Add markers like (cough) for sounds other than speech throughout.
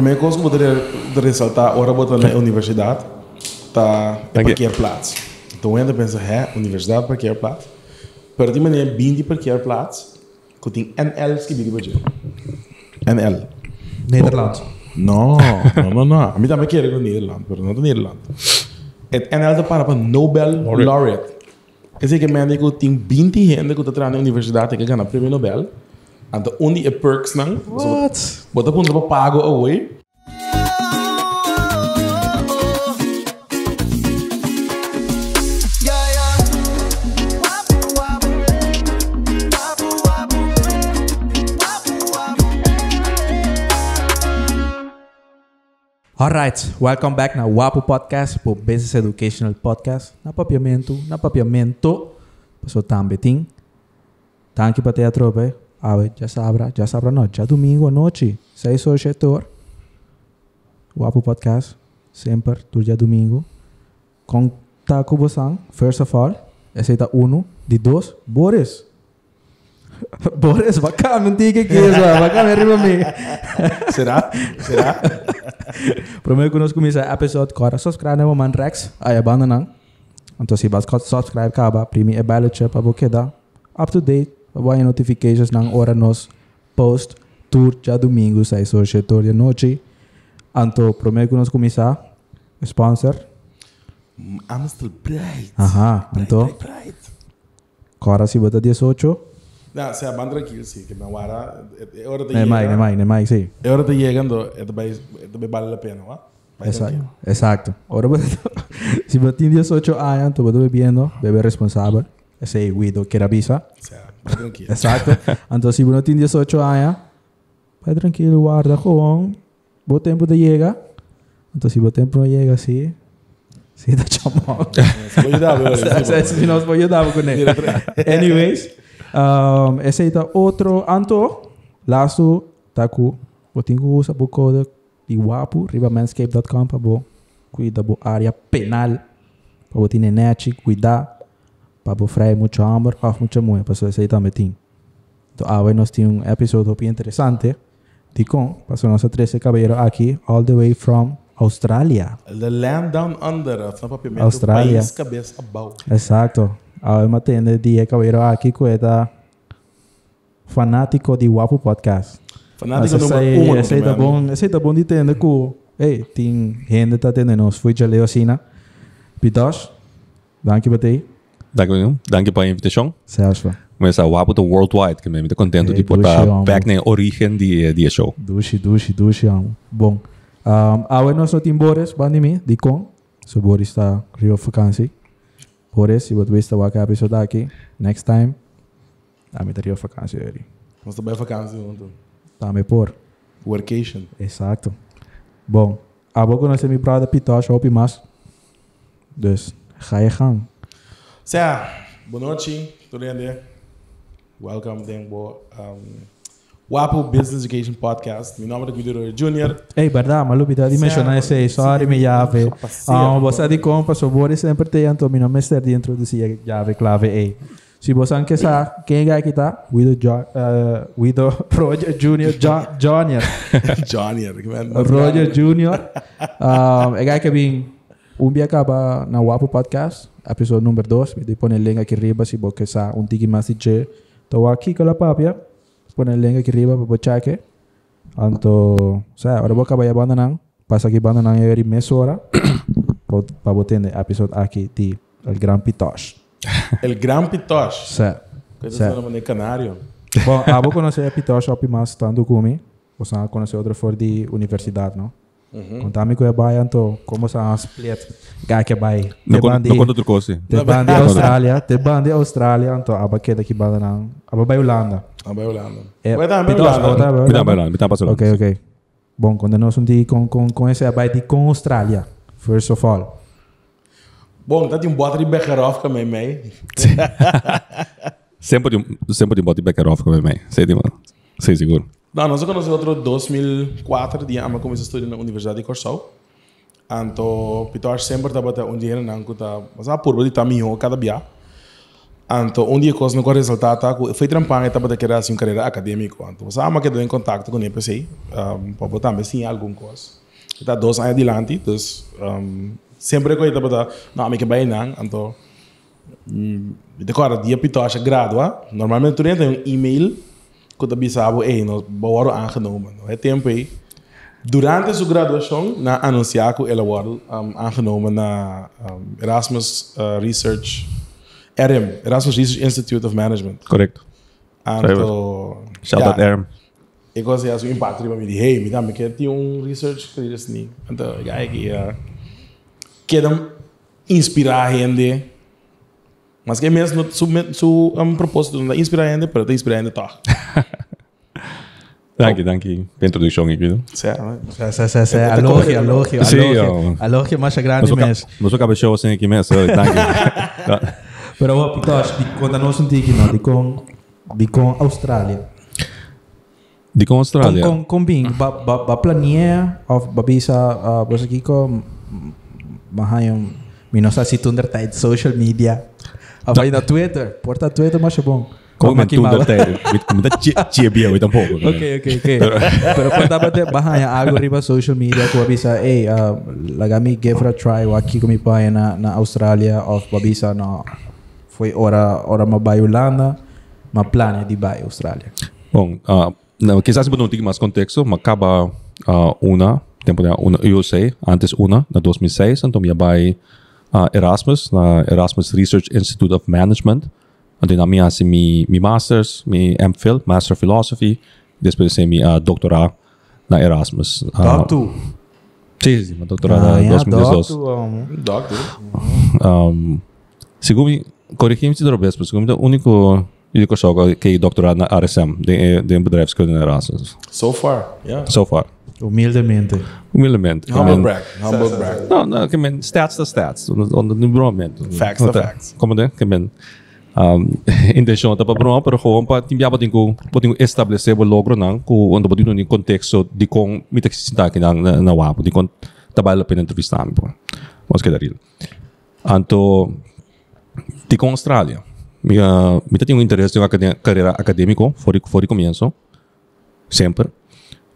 primeira coisa que eu poderia ressaltar, agora botar na universidade, tá é Aqui. parkeerplaats. Então ainda pensa, é, universidade, parkeerplaats. Per die manier, 20 parkeerplaats, que tem NL que bieden budget. NL. Nederland. No, no, no, no. A mí también quiere con Nederland, pero no de Nederland. Het NL te para para Nobel Laureate. Es decir, que me digo, tem 20 gente que está na universidade que ganha prêmio Nobel. Então, onde é perks não? What? Bota ponto para pago away. Alright, welcome back na Wapo Podcast, po Business Educational Podcast. Na papiamento, na papiamento. Paso tambeting. Tanque para teatro, pe. A ver, ya sabrá, ya sabrá, no, ya domingo à noite, 6 horas setor. Wapo Podcast, sempre, tu já domingo. Com Taco Bosang, first of all, é uno, de dois, Boris. (laughs) Boris, bacana, não diga que isso, bacana, arriba a mim. (laughs) Será? Será? (laughs) Primeiro que nós começamos a episode, cara, subscribe na Man Rex, aí a banda não. Então, se você subscribe, acaba, primeiro é belo para você dar up to date, para você notifications na hora nós post, tour, já domingo, sai só setor de noite. Então, primeiro que nós começar, sponsor, I'm still bright. Aham, Bright, então, bright, bright. cara, se bota 18, Não, se é bem tranquilo, sim. Que me guarda, é hora de nem mais, nem llegar. mais, nem mais, sim. É hora de llegando, é também, é também vale a pena, ¿va? Vai Exacto. tranquilo. Exacto. Ahora, (laughs) si vos tienes 18 años, tú vas bebiendo, bebe responsable. Ese guido que era visa. O sea, tranquilo. Exacto. Entonces, si uno tiene 18 años, vai tranquilo, guarda, joven. Vos tiempo te llega. Entonces, si vos tiempo no llega, sí. Sí, te chamón. Se vai ajudar, velho. Si no, voy a ayudar con él. (laughs) Anyways, um, ese es otro. Anto, lasto, taku, vos tengo que usar o código de guapo, ribamanscape.com para cuidar da área penal. Para tener net, cuidar. Vos frear muito hambre, off mucha mulher. Para eso ese também tem. Então, hoje nós temos um episódio bem interessante. De com, passou nossa 13 cabelo aqui, all the way from Austrália. The land down under, papiamento, Austrália. país cabeça abaixo. Exacto. Ahora me atiende die caballero aquí cueta fanático de Guapo Podcast. Fanático aí- um. Esse aí tá bom, esse aí tá bom de entender que, hey, tem gente tá atendendo. Fui já leu assim, Pitos, danke batei, Dank je, dank je voor je invitatie. Celso, Maar sa wapo to worldwide, que me muito contento Hey, show, back na origem de de show. dushi, dushi, dushi, amo. Bom, um, agora nós não temos Boris, bandi mi, de com, so Boris está rio vakantie. Boris, se você está aqui episode aqui, next time, a mim tá rio vakantie, aí. Nós também vakantie junto. Tá me por. Workation. Exato. Bom, a boca nós temos para Pitos, hoop mais. Dus, ga je gang. Sea, boa noite, tudo bem? Welcome, Denbo. Um, Wapo Business Education Podcast. Meu nome é Guido Junior. Ei, verdade, mas lupita di mencionar esse aí, sorry, mi llave. Ah, você de compra, so bori sempre te anto, mi nome é de introduzir llave clave ei. Se você não quer saber quem é aqui tá, Guido, jo uh, Guido (laughs) Roger Junior, jo Junior, (laughs) que man. Roger Junior. Um, é que vim um dia acaba na Wapo Podcast, episódio número 2, me põe o link aqui riba se você quer saber um tiki mais de che. Tô aqui com a papia, põe o link aqui riba para você cheque. Então, sa, agora vou acabar a banda não, passa aqui banda não é meia hora, para você ter episódio aqui de El Gran Pitosh. (laughs) El Gran Pitosh. Sa. Coisa Certo. assim, no canário. Bom, eu vou conhecer Pitosh op mais tanto comigo, você vai conhecer outro for de universidade, não? Contame com a Bahia, então, como se a split, gai que vai, Não te bandi, não conta outra coisa. te bandi Austrália, te bandi Austrália, então, a baqueta que banda não, a vai Holanda. Vai Holanda. É, Vai dar, vai Pitosh, Holanda. Me dá Holanda. para lá, me dá para lá. Ok, ok. Bom, quando nós um dia com, com, com esse vai de com Austrália, first of all. Bom, tá tem um bota de Becherov também, meio. (laughs) Sempre de sempre de botar back off com mim. Sei de mano. Sei seguro. Não, nós conhecemos outro 2004, dia ama começou a estudar na Universidade de Corsau. Então, Pitosh sempre estava até um dia na Anco, tá, mas a purba de taminho cada dia. Então, um dia coisa não com resultado, tá? foi trampar etapa da carreira assim, carreira acadêmica. Então, você ama que em contato com NPC, um, para botar também algum coisa. Está dois anos adiante, então, um, sempre que eu não, me que bem não, então, hum, agora, dia pitocha gradua, normalmente tu tem um e-mail que tu avisava, ei, nós vamos aangenomen. É tempo aí. Durante sua graduação, na anunciar que ele foi um, aangenomen na um, Erasmus uh, Research RM, Erasmus Research Institute of Management. Correcto. Então, Shout out Erm. ik was ja zo in patrie met die hey, met dan ik die een research career is niet. Dan ja ik ja. Quero inspirar gente. Mas que mesmo su su um propósito de inspirar gente, para te inspirar gente toch. Dank je, dank je. Introdução aqui, viu? Certo. Sim, sim, sim, sim. Alogio, alogio, Sim, alogio. ó. Alogio mais grande acabo- mas de show assim aqui mesmo, dank je. Pero wat pitos, di conta nós um tiki no, di com di com Austrália. De com Austrália. Com com bing, ba ba ba planeia of ba bisa uh, bos aqui com mahayong minosa si tunder tijd social media. Avai na Twitter, porta Twitter mas é bom. Tudo até. Como tá tia bia hoje tampouco. (laughs) Ok, ok, ok. Pero kung dapat eh, bahaya algo riba social media ko babisa, eh, uh, lagami give a try aqui kumi pa na na Australia of babisa na foi ora ora mabayo lana ma plane di ba Australia. Bom, uh, não, quizás não tenho mais contexto, mas acaba uh, uma, tempo de uma USA, antes uma, na 2006, então minha uh, Erasmus, na Erasmus Research Institute of Management, onde na minha assim, mi, mi Masters, mi MPhil, Master of Philosophy, depois assim, mi uh, doutorado na Erasmus. Uh, Doctor. Sim, sim, meu doutorado Ah, na yeah, 2012. doctor. um, Doctor. um, segundo corrigimos de vez, mas segundo o único único só que é doutorado na RSM, de de bedrijfskunde na Erasmus. So far, yeah. So far. Humildemente. Humildemente. Humble Men- brag. Humble brag. Não, não, que men stats da stats, on the momento. Facts da facts. Como det? Que men um, (laughs) intenção tá para bro, pero gewoon pa timbia pa tingo, pa tingo estabelecer o logro nang ku onde pa tingo ni contexto di kong mita sinta ki nang na, na wapo di kong tabala pena entrevista mi po. Vamos que daril. Anto di kong Australia. Mi uh, mita tingo interesse em acad carreira acadêmico fora fora começo. Sempre.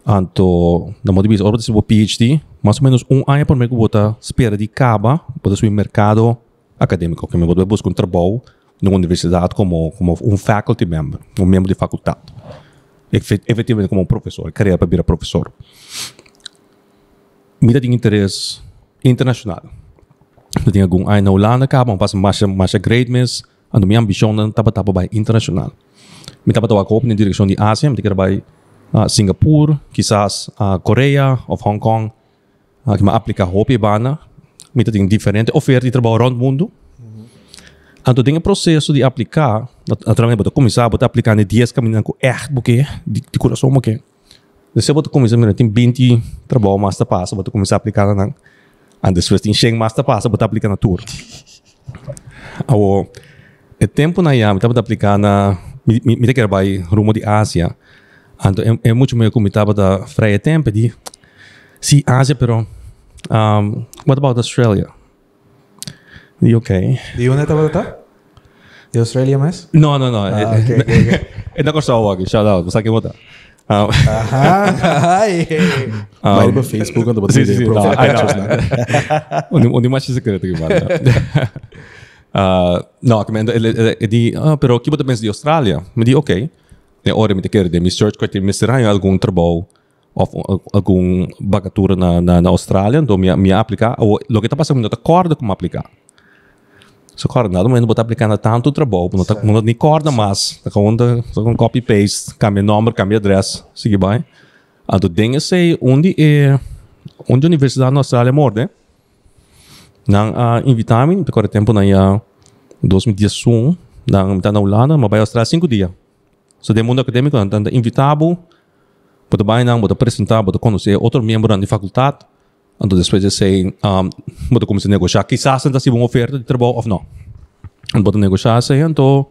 Anto, na modo disso, se PhD, mais ou menos um ano por mês que estar espera de caba, para subir mercado acadêmico, que me vou buscar um trabalho numa universidade como, como um faculty member, um membro de faculdade. Efet- Efetivamente como um professor, carreira para virar professor. Me dá interesse internacional. Eu tinha algum ano na Holanda, acaba, passo mais mais grade mês, a minha ambição não estava estava bem internacional. Me estava estava na direção de Ásia, me tinha vai uh, Singapur, quizás uh, Coreia ou Hong Kong, uh, que me aplica bana, me tem diferente oferta de trabalho rond o mundo. Então tem o processo de aplicar, naturalmente você começar a aplicar em 10 caminhos com porque de, de coração porque. Você você começa a tem 20 trabalho master pass, você começar a aplicar na Antes depois tem 100 master pass, você aplicar na tour. Ao o tempo na IAM, estava aplicar na me me me rumo de Ásia. Então é, é muito meio como estava da freie tempo de sim Ásia, pero um, what about Australia? E ok. Di onde tava tá? De Australia mais? No, no, no. Ah, eh, ok, eh, ok, ok. É na costa aqui, shout out, você que botar. Um, (laughs) Aha, ai. Vai para Facebook quando sim, você sim, tem sim, não, profile I pictures, know. né? onde, onde mais secreto que vai. uh, no, que me ele, ele, ele di, ah, pero que você pensa de Austrália? Me di, ok. E ora me te quer de me search que me será algum trabalho ou algum vacatura na na, na Austrália, então me me aplicar ou lo que está passando não está corda como aplicar. So, nada, mas não vou aplicar na tanto trabalho, não está não nem corda mais, tá com só com copy paste, cambia número, cambia endereço, sigue bem. Então, tem sei onde é onde a universidade na Austrália morde. Nang uh, invitami, pekora tempo na ya 2011, nang mita na Holanda, mabay Austrália cinco dias. So, de mundo acadêmico, nang invitado, bem não, bota apresentar, bota conhecer outro membro da faculdade. Então depois de sei, um, bota começar a negociar. Quizás não se uma oferta de trabalho ou não. Então bota negociar sei, então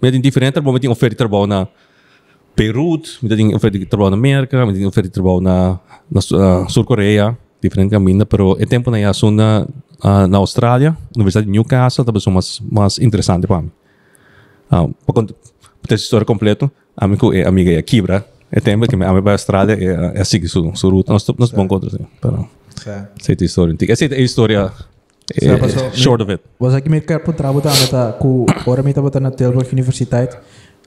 me tem diferente trabalho, me tem oferta de trabalho na Peru, tem oferta de trabalho na América, tem oferta de trabalho na, na uh, Sul-Coreia, diferente caminho, pero é tempo na na uh, na Austrália, Universidade de Newcastle, talvez mais mais interessante para mim. Ah, para história completa, amigo é amiga é Kibra. É tempo que a minha para a Austrália é é seguir sua sua ruta. Nós nós bom contra assim. Para Certo. essa é a história. Essa é a história Sim, é, passou- short of it. Was ek met kar trabalho tá meta ku ora meta bota na Tilburg Universiteit.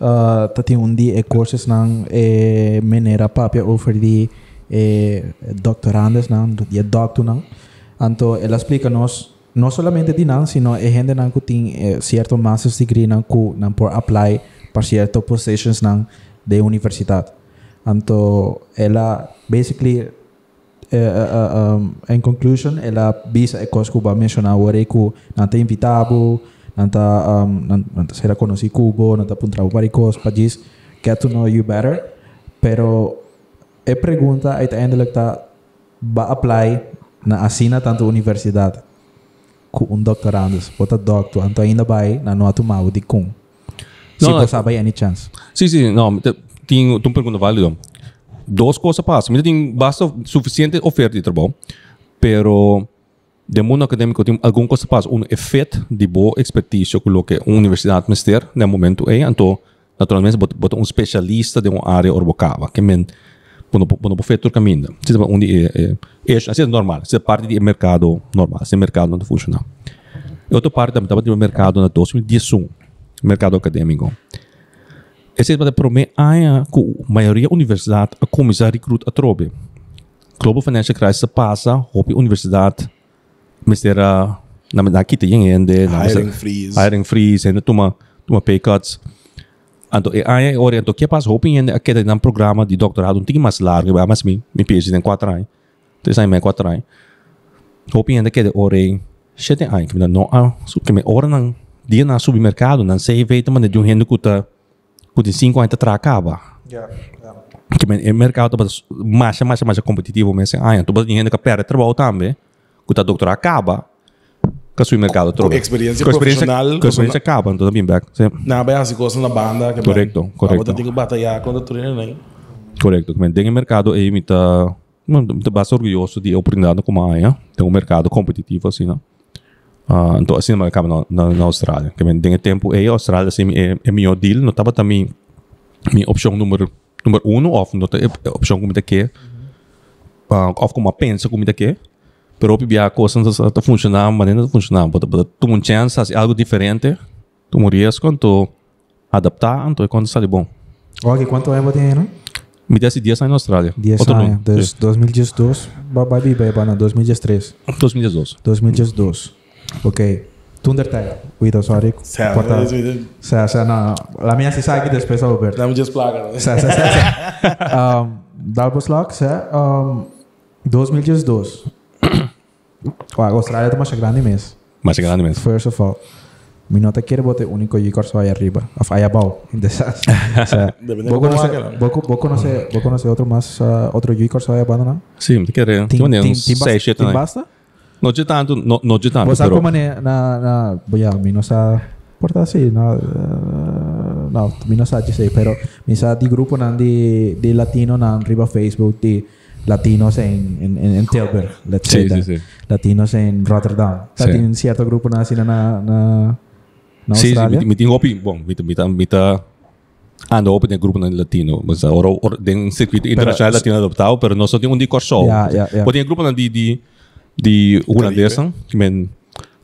Uh, tati undi e courses nang e menera papia over di e doctorandes nang di doctor nang. Anto ela explica nos no solamente di nang sino e gente nang ku ting eh, cierto master's degree nang ku nang por apply para cierto positions nang de universidad. Anto ela basically eh, eh, um, in conclusion, ela bisa e cos Cuba mencionar o nanta invitabo, nanta um, nan- nanta será conocí Cubo, nanta puntrabo paricos, pagis get to know you better. Pero e pergunta uiteindelijk ta ba apply na assina tanto universidade ku un doctorandus, bota doctor, anto ainda vai na no atumaw di kung. No, no, no. sabay any chance. Sim, sim, não, te- tem uma pergunta válida. Duas coisas passam. Tem basta suficiente oferta de trabalho, pero de mundo acadêmico tem alguma coisa passa, um efeito de boa expertise que o que a universidade mister no momento é, então naturalmente bota, bota um especialista de uma área orbocava, que men quando quando o feito caminho. Se onde é é é é normal, se parte do mercado normal, se mercado não funciona. Outra parte também estava no mercado na 2011, mercado acadêmico. É para mim a maioria da universidade a começar a recrutar a trobe. Global Financial Crisis passa, hope universidade, mas era na kita yang ende, na Hiring freeze. hiring freeze, ainda toma toma pay cuts. Então, é aí ora então que passa hope ainda aquele um programa de doutorado um pouquinho mais largo, mas me me PhD tem quatro anos. Três anos, mais quatro anos. Hope ainda que ora sete anos, que não ah, que me ora não dia na supermercado, não sei veio também de um rendo tá que de cinco anos tá acaba que men- o mercado tá mais mais mais competitivo mas ah então você ainda que perde trabalho também tá doutor acaba que o mercado troca experiência com experiência profissional, com experiência acaba então também back Na bem assim, coisa na banda. Que Correcto, correcto. Você tem que batalhar tu treina, né? correto mas tem o mercado aí me tá me tá bastante orgulhoso de oportunidade como a tem um mercado competitivo assim não ah então assim não acaba na, na, na Austrália que men tem tempo aí a Austrália assim é, é melhor deal não tava também minha opção número número um of não tá opção como que uh, of como pensa como que pero opi a coisa não está funcionando maneira não funcionando bota bota tu um chance assim, algo diferente tu morias quando adaptar então quando sai bom Ok, quanto tempo tem, não? me desse dias na Austrália 10 Outro anos. não. Des 2012, vai vai vai na 2013. 2012 2012. Okei. Tundertag. Porta. Sa sa na. Lami asi sa just plug. Sa sa sa. Um dalbos lock sa um 2002. Uau, a Austrália está mais grande mesmo. Mais grande. First of all. Minota quiere bote único y corso ahí arriba, ahí abajo, (laughs) de esas. O ¿vos conoces otro más, uh, otro y corso abajo, no? Sí, me quiere. No sa, porta así, no, uh, no, mi no sa, dice, pero mi sa di grupo nan di, di latino nan arriba Facebook di latinos en, en, en, en Tilburg, let's say Sí, that. sí, sí. Latinos en Rotterdam. Sí. Tiene un cierto grupo na así na, na, na sim sim Australia. me- me tem opi bom me me tá me tá ando opi tem grupo na latino mas ora ora tem circuito internacional latino adaptado pero não só tem um de corso Ja, ja, ja. tem grupo na de de de holandesa que men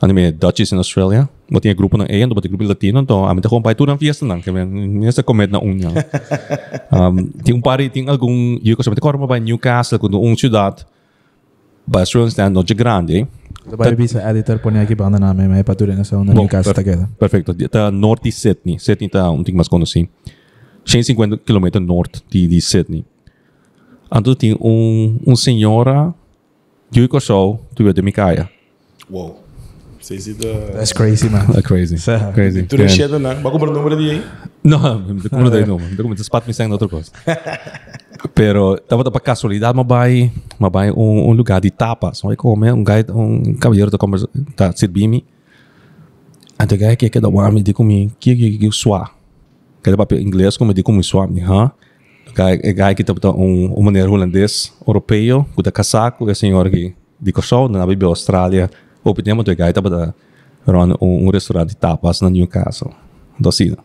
anime Dutchies in Australia mas tem grupo na e ando tem grupo latino então a mim tá com pai tudo na fiesta não que men nessa comédia na unha um, tem um par tem algum eu gosto de corma para Newcastle quando um cidade para Australian stand não de grande Vai bisa editor pone aqui banda na minha patura nessa onda Bom, no caso per- queda. Perfeito. Está norte de Sydney. Sydney está um pouquinho mais conhecido. 150 km norte de, de Sydney. Então tem um, um senhora eu show tu de Mikaya. Wow. Sei se da... That's crazy, man. É crazy. Crazy. Tu não chega, não. Vai comprar o número de aí? Não, (laughs) não tem como daí não. Tem como despat me saindo outra coisa. (laughs) Pero estava para casualidade, mas vai, mas vai um, um lugar de tapas. Vai comer um guy, um cavalheiro da conversa, tá servindo. Então o guy que que da de comer, que que que suar. Que da papel inglês como de como suar, né? O guy, o guy que tá um um maneiro holandês, europeu, com da casaco, e a senhora que de coxão na Bíblia Austrália. O pedimos do guy tava da run um, um restaurante de tapas na Newcastle. Então assim,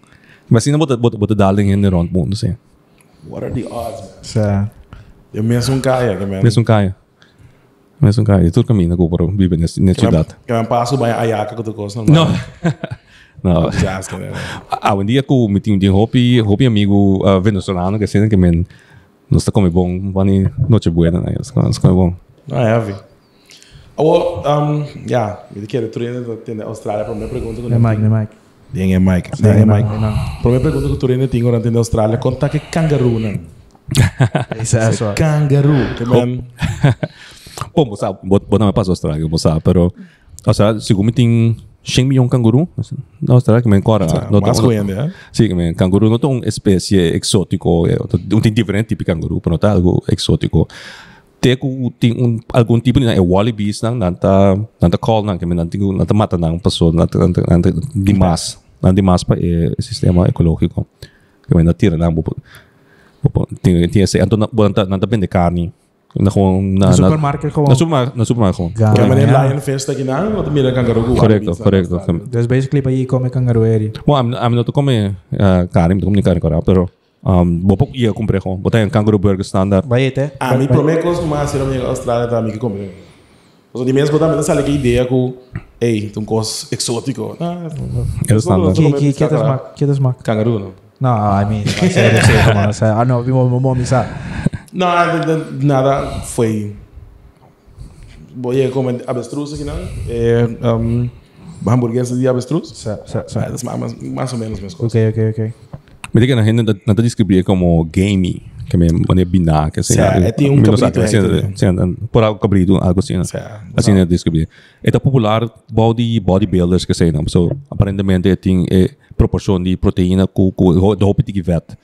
Mas sino bota bota bota daling in rond mundo sim. What are the odds, man? Sa, Eu mesmo um kaya, que man. Mesmo kaya. Mesmo kaya. Tudo caminho para viver nessa cidade. que man passo bem a ayaca que tu gosta, Não. Não. (laughs) Jazz, man. Ah, um dia eu meti um dia hopi hopi amigo uh, venezuelano que assim que men não está como bom, vani noche buena, né? Está como bom. Não é, vi. Oh, um, ik keer terug in de Australië. Para minha pergunta ne mic, ne mic. Ding é Mike. Ding é é Mike. Mike, não. Para minha pergunta que tu ainda tinha orante na Austrália, conta que kangaroo não. Isa, é só. Kangaroo, que man. Bom, você sabe, bot bot na passo Austrália, você sabe, pero Austrália, segundo tem 100 milhões de canguru na Austrália que men cora. Mais coende, é? Sim, que men canguru não uma espécie exótico, é um tem diferente tipo de canguru, pero não é algo exótico. Tem tem um algum tipo de é wallabies nang nanta nanta call nang que men nanta nanta mata nang passo nanta nanta nanta dimas, nanta dimas pa é sistema ecológico. Que natira nang bupo. Bupo tem tem esse nanta nanta vende carne. Na gewoon na No na supermarket gewoon. na supermarkt, na supermarkt gewoon. Ga- Que man ja. Lion Fest aqui não, ou mira kangaroo. Correcto, correcto. Dus basically, pa i come kangaroo eri. Bom, I'm, I'm not come uh, carne, não come carne agora, pero um, vou pouco ia comprar com, botar um kangaroo burger standard. Vai ete? A mim, para mim, coisa mais ser a minha Austrália também que comer. Os de mesmo também não sabe que ideia com, ei, um coisa exótico. Ah, É o standard. Ki, ki, que das mak, que das mak. Kangaroo, não. No, I mean, sério, sério, mano. Sério. Ah, não, vi mo mo misa. Não, nada foi. Vou ir comer avestruz aqui, não? É, um, hamburguesa de avestruz. Sa, sa, Ah, sa. mais, mais ou menos mesmo. Ok, ok, ok. Me diga na gente não te como gamey, que me mané binar, que assim. Sim, é, tem um cabrito assim, assim, por algo cabrito, algo assim. Sim, Assim é descrever. É popular body bodybuilders que sei não, so aparentemente tem é proporção de proteína com com do hopi vet.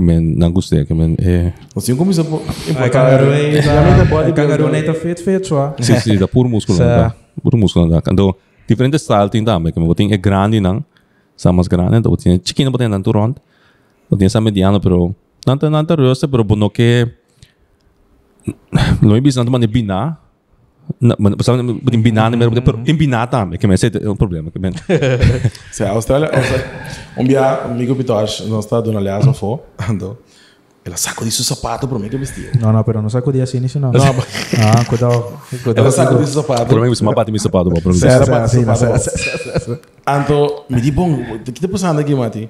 Que men não gostei, que men é Assim como isso é kangaroo é Kangaroo nem tá fit, fit, só. Sim, sim, da puro músculo. Da, puro músculo. Da. Então, diferente style tem também. Que tem é grande, não? Sa mais grande. Então, tem chiquinho, tem tanto rond. Tem sa mediano, pero nanta nanta rosa, pero bono que não é bis nanta mane bina. Na, man, sabe, tem bina, pero pero em bina também, que mas é um problema, que men. (laughs) Sim, a Austrália, Austrália. Um dia, amigo Pitosh, nós está dando aliás ao fo, ando. Ela sacou disso sapato para mim que vestia. No, no, pero no sacudí así ni si no. (laughs) Não, Ah, cuidado. Cuidado. ela sacou disso sapato. Por mim, isso uma parte me sapato, bom, por mim. Sério? Sa- Sapato, sa- sapato. sa- sa- sa- sa- Anto, me di bom, o que está passando aqui, Mati?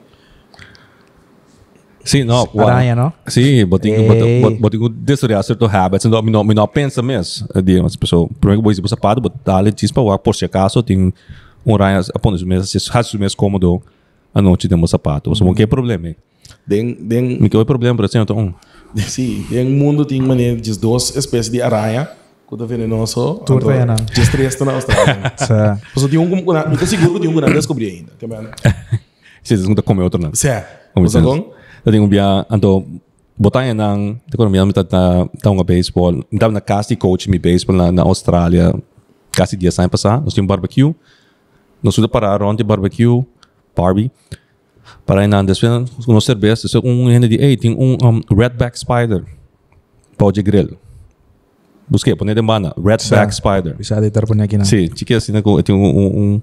Sim, não. Aranha, não? Sim, botinho, Ei. botinho, botinho desoriar certo habits, não, não, não pensa mesmo. De umas pessoas, primeiro que você sapato, botar ali tispa, por se acaso tem um raio, aponta os meses, se faz meses cômodo a noite de um sapato. Você não quer problema. Den, den, Me que problema, por exemplo, sim, den mundo tem maneira de duas espécies de aranha, que tá venenoso. Tudo bem, não? De três na Austrália. Você tem um, me seguro que tem um que não descobri ainda, que se eles não comer outro não. Você Eu tenho dia, então, botar em nang, te ko mi ta ta nga baseball, ndam na casti coach mi baseball na, na Australia, casi dia sa passar, nós tínhamos barbecue, nós sudah para ron de barbecue, Barbie, para em andes, nós cerveja, so um hende de, ei, tem um um, redback spider, pau de grill. Busquei, pone de mana, redback spider. Bisa di tarpon niya gina. Sim, chique assim, né? Tem um, um, um,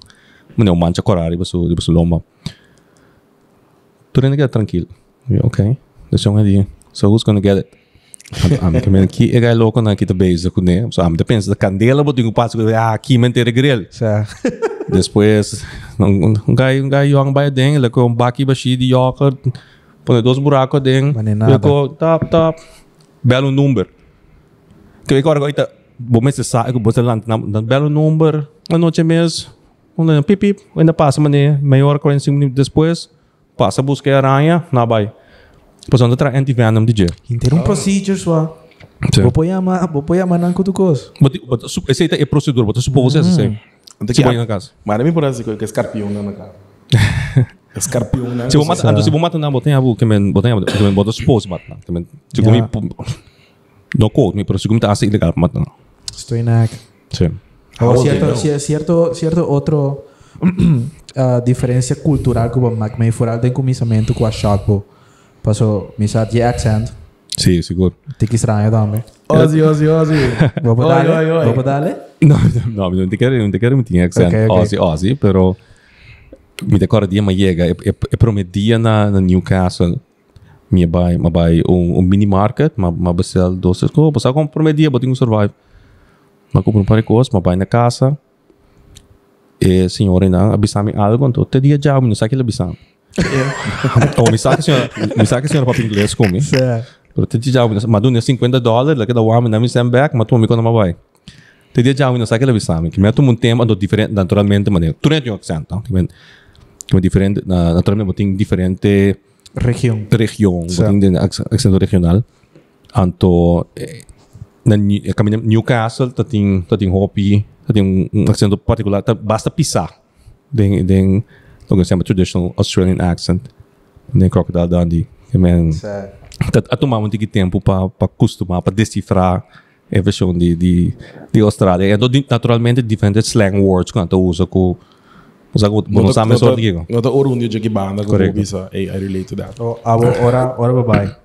um, um mancha corari, baso, di baso loma. Tu rin ka tranquilo. Okay. Deixa eu ali. So who's gonna get it? Am kami ki e gai loko na kita base ko ne. So am depends da candela bo tingo passo ah aqui mentere grill. (laughs) Sa, Depois um, gai um gai young by deng, ele com baki bashi di yoker. Põe dois buracos. Maninada. Ele com top top. Belo número. Que eu agora goita bo mes sa ko bo lang na belo número. Ano che mes. Um pip pip, ainda passa mané, maior 45 minutos depois, passa buscar aranha, na vai. Depois anda tra anti-venom DJ. Hinter um procedure swa. Bopoyama, bopoyama nang kutukos. But, but sup- essa aí é procedura, but supose essa sim. Ante Se que põe na casa. Mas me parece que é escarpião na casa. (laughs) Escarpião na Se vou matar, se vou matar na botei abu, que men que men bota supose matar, que men se comi no quote me, pero se comi tá assim ilegal para matar. Estoy nak. Sim. O How cierto, cierto, cierto otro ah, diferencia cultural que mag may fural den comisamento com a shop Paso, misa de accent. Sim, seguro. Tiki estranho também. Ozzy, Ozzy, Ozzy. Vou Oi, dar, oi, oi. vou. No, no, não te quero, não te quero muito accent Ok, ok. Ozzy, Ozzy, pero me decora dia, mas chega. Eu, eu, eu prometia na, na Newcastle, me vai, me vai um, um mini market, mas mas bestel doces ko, basta ako prometia, bating survive. Mas compro um par de coisas, mas vai na casa. E senhora na abisami algo, então te dia já, não sabe que ele abisami. Oh, me sabe que senhora, me sabe que senhora para inglês. Certo. Pero te já, mas do 50 dólares, lagi da wami na mi send back, mas tu me quando vai. Te dia já, não sabe que ele abisami. Que me tu um tema do diferente, naturalmente, mas tu não tem accent, tá? Que me diferente, naturalmente, tem diferente Região. região, tem accento regional. Anto eh, na eh, Newcastle, ta tem hopi, tem um, um accento particular, ta basta pisar. Den den lo que se chama traditional Australian accent. Den crocodile Dundee. Que man, Certo. ta atumar um tique tempo para acostumar, para decifrar a versão de de de Austrália. E di- naturalmente diferentes slang words que anta usa com usa com não sabe só digo. Não tá orundio de que banda com Correcto. bisa. I relate to that. O, abo, ora, ora babai.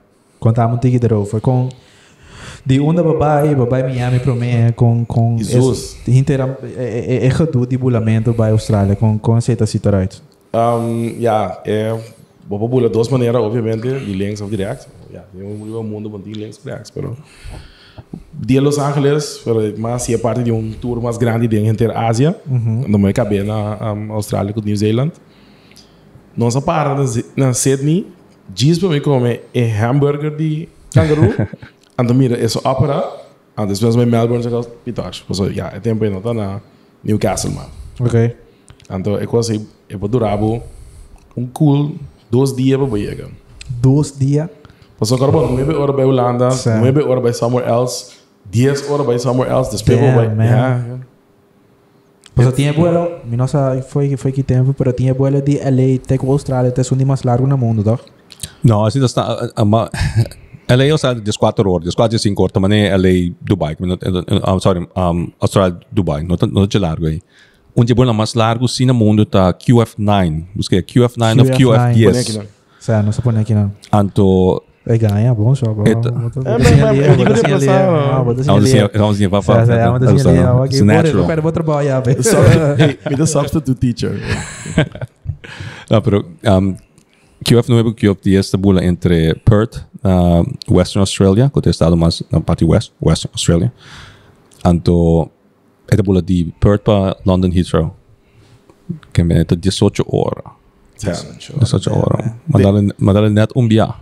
Contamos tiki dero. Foi com... De onda babai, babai Miami pro mim com... com Inteira... É, é, é gedoe de bulamento bei Austrália com, com essa situação. Um, ja, é... Vou popular duas maneiras, obviamente, de links ou direct. Tem um, um mundo de links direct, pero... De Los Angeles, mas é parte de um tour mais grande de Inter-Ásia. Não vai caber na um, Austrália com New Zealand. Nossa para na, Sydney, diz para mim comer é hambúrguer de (laughs) kangaroo. Então, mira, é só ópera. E depois vai Melbourne, já pitox. Então, ja, é tempo não tá na Newcastle, man. Ok. Então, é quase, é para durar um cool dois dias para chegar. Dois dias. Passou agora, 9 horas para Holanda. 9 horas para somewhere else, 10 horas para somewhere else, depois Damn, vai... man. Yeah, Pues eu tinha vuelo, não sei foi, foi que tempo, pero tinha vuelo de LA até com Austrália, até o mais largo no mundo, tá? No, assim está. Eu (laughs) saio das 4 horas, das 4 5 horas, também é LA Dubai. que não- I'm sorry, um, Austrália Dubai, não não é largo aí. Onde é bom mais largo sim no mundo tá QF9, busquei QF9 of QF9. Põe aqui, QF10. não. Sério, não se põe aqui não. Anto É ganha, bom. Bota- É, mas- assim mas ali, eu digo assim de ali, passar, ah, bota assim vamos ali. dizer, vai Sério, sério, falar. bota assim ali, ah, isso, natural. eu quero vou trabalhar, me the substitute teacher. No, pero um, QF9 e QF10 está bula entre Perth, uh, Western Australia, que é o estado mais na parte west, Western Australia. Anto, é bula de Perth para London Heathrow. Que é 18 horas. 18 horas. Madala, madala net um biá.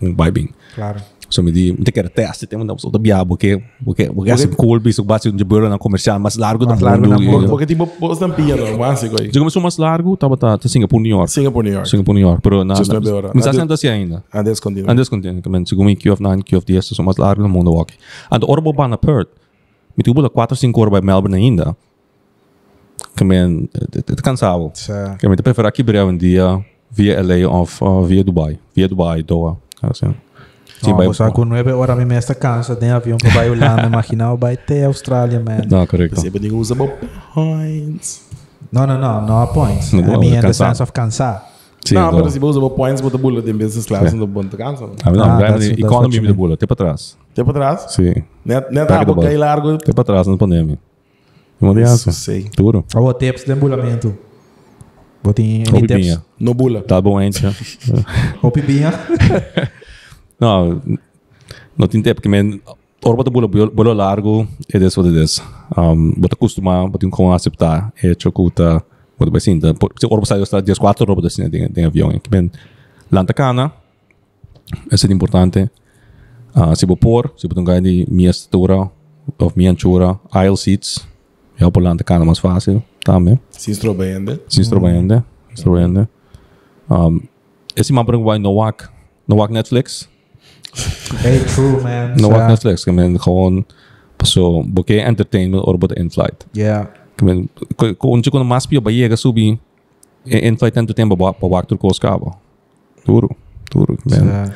Um vibing. Claro. So me di, me quer teste, tem um outro biá, porque porque porque é cool, bicho, bate um de beira na comercial mais largo Mais do largo na mundo. Porque tipo, pôs tampinha, não, básico aí. Digo, mas o mais largo estava tá, tá Singapore, New York. Singapore, New York. Singapore, New York. Pero na, mas assim assim ainda. Antes continua. Antes continua. Kamen, segundo em QF9, QF10, são mais largos no mundo, ok. Ando, ora ba na Perth. Me tubo 4, 5 horas para Melbourne ainda. Kamen, é. Kamen, te prefere aqui breve um dia via LA of uh, via Dubai. Via Dubai, Doha. Assim. Não, vai- você com 9 horas me está cansa, tem avião para imagina, vai até Austrália, man. Não, correto. Você ninguém usa points. No, no, no, no points. Não, I não, mean, in the sense of cansar. Sim, Não, mas se você usa points, você bula de business class, não bom te cansa. Ah, não, Ah, that's- economy mean. bula, até para trás. Tempo atrás. Sim. Net, net the porque bus. largo. Até para trás na pandemia. Uma aliança. Sei. Duro. Ou tips de embulamento. Tips. bibinha. No bula. Tá bom, hein? tia? Ou pibinha. Não, não tem tempo, porque man, ora bota bolo, bolo largo, é desse what it is. Um, bota acostumar, bota com aceitar, é chocuta, bota vai sim, se ora sai está dias quatro ora bota assim, tem tem avião, que man, lanta cana, isso é importante. Uh, se vou pôr, se vou tentar de minha estatura, of minha anchura, aisle seats, é por lanta cana mais fácil, também. Se estou trabalhando, estou trabalhando. Um, esse mapa vai no WAC, no WAC Netflix. Hey, true, man. No Sa- work Netflix. Kami gewoon so buke entertainment or but in-flight. Yeah. Kami kung unti ko na mas piyo ba yega subi eh, in-flight entertainment ba pa wak tur ko skaba. Turo. Turo. Man. Sa-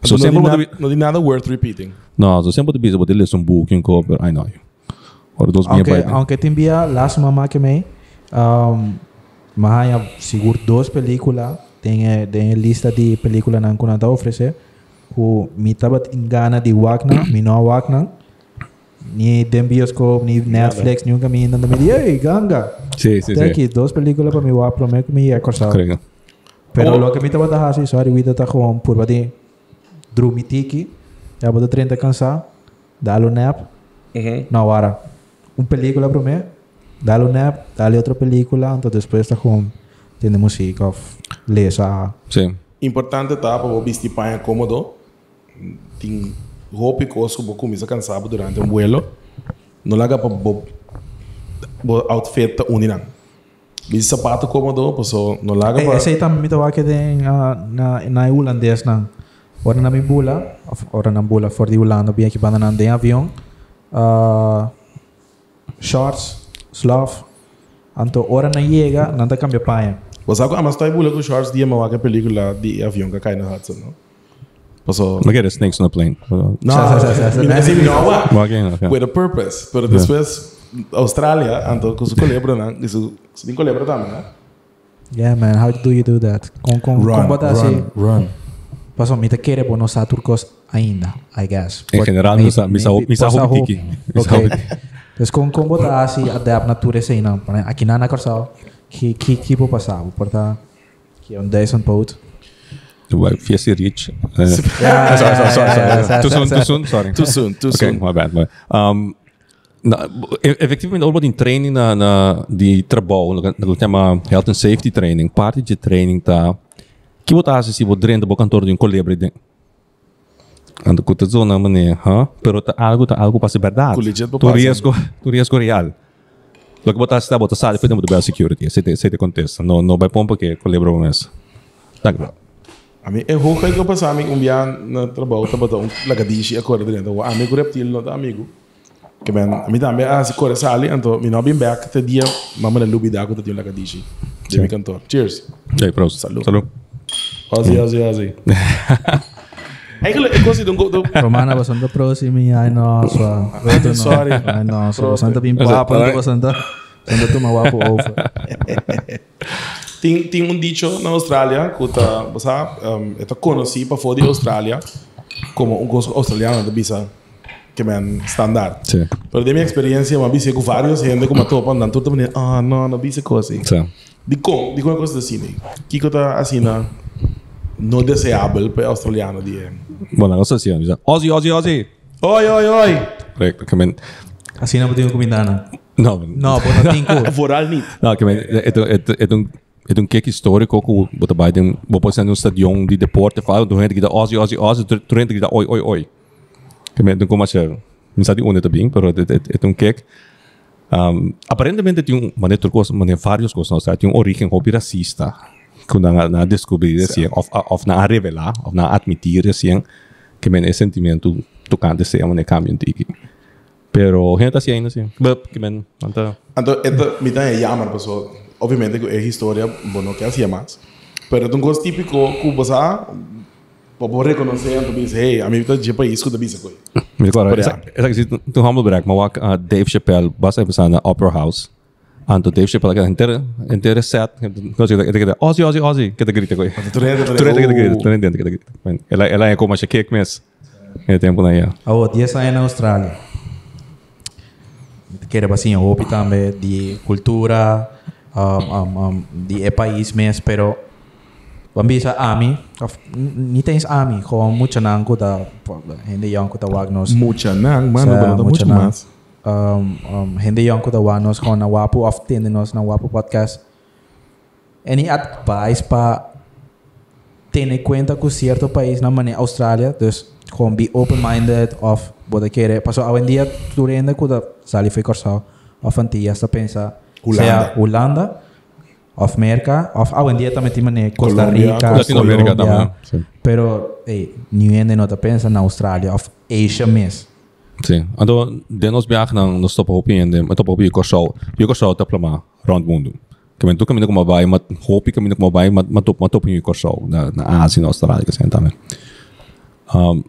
So não, sempre tem bota nada, não tem nada worth repeating. no, so sempre bisa bote list um book yung ko pero I know you. Or dos minha Aunque, pai. aunque te envía las mamá que me, um, mahaya seguro dos películas, tem, eh, tem lista de películas que não ofrecer. O mi taba tem gana de wakna, mi no wakna. Ni den bioscope, ni Netflix, ni un caminho. Nada me di, hey, ganga. Sim, sim, Tem sim. aqui duas películas para mim, o Apro, me comi é cortado. Creio. Pero Oh. lo que me estaba dando así, sorry, we tá gewoon por badi drumitiki, já bota 30 cansar, dá-lhe um nap, na hora. Uma película para mim, dá-lhe um nap, dá-lhe outra película, então depois está gewoon tendo música, of lesa. Sim. Importante tá para você vestir panha Tem roupa e coisa que você começa cansado durante um vuelo. Não larga para você outfit unindo. Vestir sapato não larga Eh, para... essa aí também me estava que tem ah, na na holandês na ora na minha bula, ora na bula for de Holanda, bem aqui para na de avião, ah, shorts, slove, então ora na não tá cambia paia. Que a estou bula com shorts dia uma película de avião que cai na Hudson, não? Pessoal... Mas era snakes na plane. Não, Sa- sa- sa- sa- não. Mas okay. with a purpose. Pero después, Australia, então, com su culebra, né? Isso, isso tem culebra também, né? Yeah man, how do you do that? Com com com botar assim, run. passou me te querer por nós turcos ainda, I guess. Em misa- maybe misa possa hobby Okay. Então com com botar assim, adapt natureza não. Aqui na na corsal, que que que vou passar, vou portar que é um Dyson boat. Well, Fiesta Rich. Uh, Yeah, (laughs) sorry, sorry, sorry, yeah, sorry. yeah, Too soon, yeah. too soon, sorry. Too soon, too Okay, soon. my bad. my- Um, na, e- effectivamente, ook in training na, na die trabalho, na, na tema health and safety training, parte de training tá que botar assim, vou drendo bo cantor de um colebre de ando com tudo na maneira, ha? Pero tá algo tá algo para ser verdade. Tu risco, tu risco real. Lo que botar está botar sabe, foi dentro do bel security, se te se te contesta. Não não vai pôr porque colebre mesmo. Tá claro. A mim, é roupa que eu passava um dia no trabalho, tá botando um lagadishi a cor dentro. O amigo reptil, não tá amigo. Que bem, a mim também, ah, se cor sali, então, me não bem back, te dia, mamãe na lubi da água, tem um lagadishi. De meu cantor. Cheers. (laughs) E aí, prost. Salud. Salud. Ozzy, Ozzy, Ozzy. É que eu consigo, do, do, Romana bastante próximo, ai nossa. I'm sorry. Ai nossa, Proste. bastante bem guapo, bastante bastante toma guapo over. Tem, tem um dicho na Austrália que tá, sabe, um, eu conheci para fora de Austrália como um gosto australiano de bisa que é standard. Sim. Pero de minha experiência, uma bisa com vários gente como topa andando toda maneira, ah, não, não bisa coisa assim. Sim. De como, de como coisa assim, né? Que que tá assim, na não deseável para australiano de. Bueno, não sei se é. Ozzy, Ozzy, Ozzy. Oi, oi, oi. Correcto, que men... Assim não podemos combinar, não. No, Não, por não tem cu. (laughs) Voral niet. no, que men... Het het het een kijk histórico ook wat bij den wat pas een stadion die deporte fala do gente que da Ozzy, Ozzy, Ozzy, do gente que da oi, oi, oi. Que men como ser. Não sabe onde também, pero het het een kijk Um, aparentemente tem um, mas outras coisas, mas várias coisas, não tem um origem hobby racista. Quando na, na descobrir assim, of, of na revelar, of na admitir assim, que men é sentimento tocante se ama ne cambio tiki. Pero gente assim ainda assim, que anta Então, esta me dá jammer, pessoal. Obviamente que é história, bom, não quer assim mais. Pero é um gosto típico que você para reconhecer, então diz, hey, a mim está de país que. Men agora, Por essa, essa que se tu humble break, mas uh, Dave Chappelle, basta pensar na Opera House. Anto Dave Chappelle que inteira inteira set, não sei que que Ozzy Ozzy Ozzy que te grita coi. Tu rende, Tu rende que te grita, tu rende que te grita. Ela ela é como a cake mes. É tempo na ia. Ah, 10 anos na Austrália. Quero assim, eu ouvi também de cultura, um, um, um, é país mesmo, pero Bambi sa ami, of- n- ni tens ami, kung mucha nang ko da, hindi yung ko tawag nos. Mucha nang, mano, Sa pero mucha nang. Um, um, hindi yung ko tawag nos, kung na wapo of nos na wapo podcast. Any advice pa ten en cuenta que cierto país na mane Australia, dus gewoon be open-minded of wat ik quiere. Paso hoy en día tu rende kuda sali foi corsao of antia sta pensa Holanda. sea Holanda of Amerika of hoy en día también tiene mane Costa Colombia, Rica, Latinoamérica Colombia. también, sí. Pero hey, ni ende no te pensa na Australia of Asia mes. Sim. Ando de nos viajes na nos topo hopi ende, mas topo hopi ko show. Yo ko show tapla ma round mundo. Que men tu caminho como vai, mas hopi caminho como vai, mas mas topo mas topo na na Ásia, na Austrália que senta também. Um,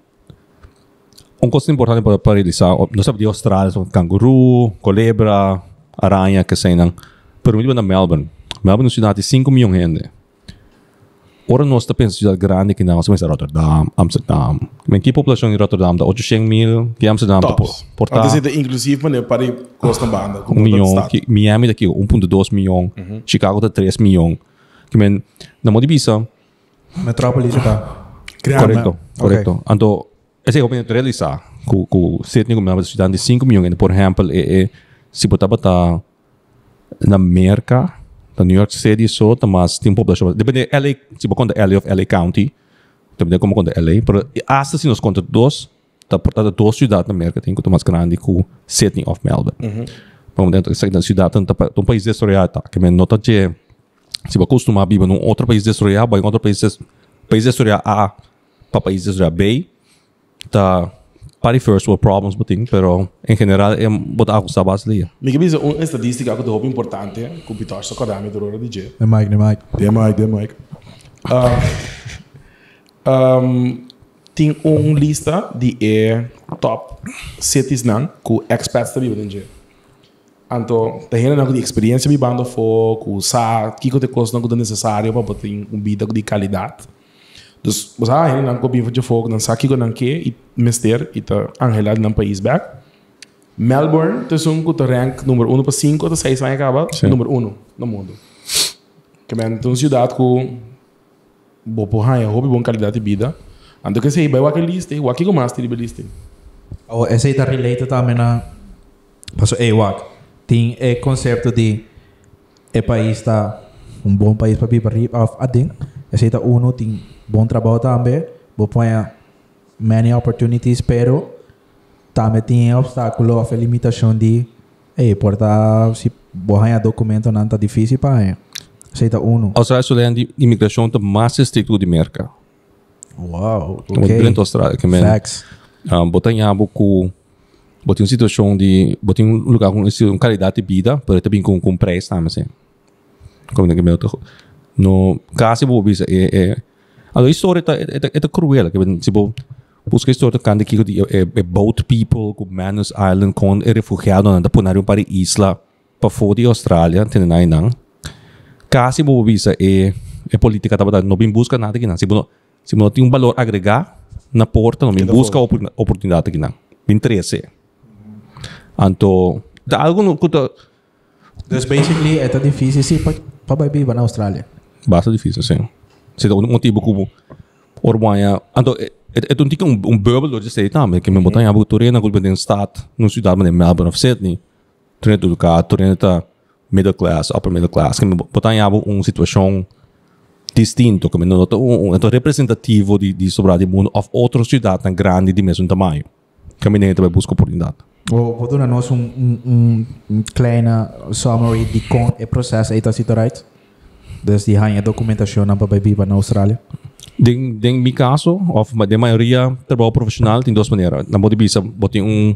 um coisa importante para para realizar, nós sabemos de Austrália, são canguru, colebra, aranha que são, pero mesmo na Melbourne. Melbourne é uma cidade de 5 milhões de gente. ora nós está pensando cidade grande que não, se Rotterdam, Amsterdam. Men que população em Rotterdam dá 800 mil, que Amsterdam dá portar Antes de inclusive, mas para ir custa banda. um milhão, que Miami daqui 1.2 milhão, Chicago dá 3 milhão. Que men na modibisa, Metrópolis está. correcto, correcto. Ando, esse é o opinião realizar, ku ku Sydney como uma cidade de 5 milhões, por exemplo, é, é se botar botar na América, na New York City só, mas tem população, depende de LA, você conta LA of LA County, depende como conta LA, pero hasta se nos conta dois, tá portada duas cidades na América, tem que mais grande que Sydney of Melbourne. Vamos dentro da cidade, um país tá? que me nota que se você costuma viver num outro país desarrollado, vai em outro país, des- país desarrollado A para país desarrollado B, tá para first world problems, but pero em geral é botar algo sa base. Me que uma estatística que eu acho importante, o Pitor só cadame do Roro DJ. De Mike, de Mike. De Mike, de Mike. Um, tem uma lista de eh, top cities nan que expats também vivem dia. Então, tem gente que de experiência vivendo fora, que sabe que que coisa não é necessário para botar uma vida de qualidade. Então, você ah, gente não que vive de fora, não sabe que não quer e mester e tá angelado no país back. Melbourne, um que tá rank número 1 para 5 ou 6 vai acabar, número 1 no mundo. Que é uma cidade que boa porra, é hobby, boa qualidade de vida. Então, que sei, vai aquele lista, o que mais tem de lista? Oh, essa está related também na... Passo, eh, wak. Tem o conceito de... O país está... Um bom país para viver of ading. Essa aí está uno, tem bom trabalho também. Vou pôr many opportunities, pero também tem obstáculo of limitação de... Eh, porta... Se borrar documento não está difícil para eh. Aí está uno. Er zullen die immigratie te mais estricto de merca. Wow, Okay. ok. Dentro da Austrália, que men, Facts. um, botar em abo com botar uma situação de botar um lugar com uma qualidade de vida, para também com com preço também assim. Como que meu no caso vou bisa é é a história tá é é cruel que ben se vou busca história kan de que de é é boat people com Manus Island com é refugiado na ponaram para isla para fora de Austrália tem na não caso vou bisa é é política tá não bem busca nada que não se se não tem um valor agregar na porta bem Queda busca opor- oportunidade que não bem interesse anto da algo no tá Dus basically, é difícil sim para viver na Austrália. Basta difícil, sim. Se dá um motivo como Orbanha, então é é um tipo um um bubbel de state também que me botar em Abu Turena com o estado no cidade de Melbourne of Sydney. Turena tudo cá, Turena tá middle class, upper middle class, que me botar em Abu uma situação distinto, que me nota um um- então representativo de de sobrar de mundo of outra cidade grande de mesmo tamanho. Que me nem também busca oportunidade. Vou, vou dar nós um, um, um, um kleine summary de com o processo aí tá right. Dus die gaan je documentação na para viver na Austrália. Ding, ding mi caso, of de maioria trabalho profissional tem duas maneiras. Na modibisa, botem um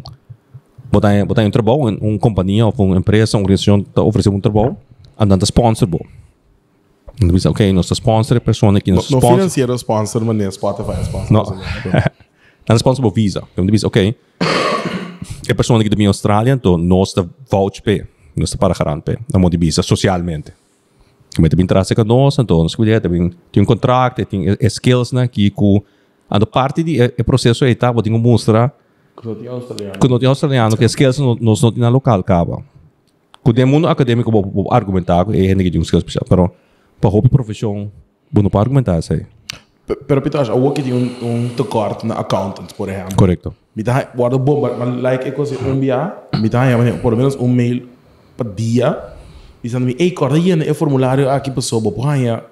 botar botar um trabalho, um, um companhia ou uma empresa, uma organização está oferecendo um trabalho, andando a sponsor bo. Então, bisa, ok, nós sponsor é pessoa que No nos sponsor. financeiro sponsor, mas nem Spotify é sponsor. No. (laughs) Nós sponsor bo visa. Então, bisa, ok. É pessoa que também Austrália, então nós está vouch pe, nós está para garante pe, na modibisa socialmente. Como também traz com nós, então nós cuidamos também tem um contrato, tem skills né, que com a parte de eh, processo aí tá, vou ter que mostrar que não tem australiano que skills nós não tem na local caba. Com o mundo acadêmico vou argumentar é gente que tem um skills especial, pero para hobby profissão, vou não para argumentar aí. Pero Pitor, eu aqui tem um, tecorte na accountant, por exemplo. Correcto. Me dá, guarda bomba, mas like, é coisa, um dia, me dá, por menos um mail por dia, dizendo-me, ei, corda aí, é formulário aqui pessoa, boa, porra,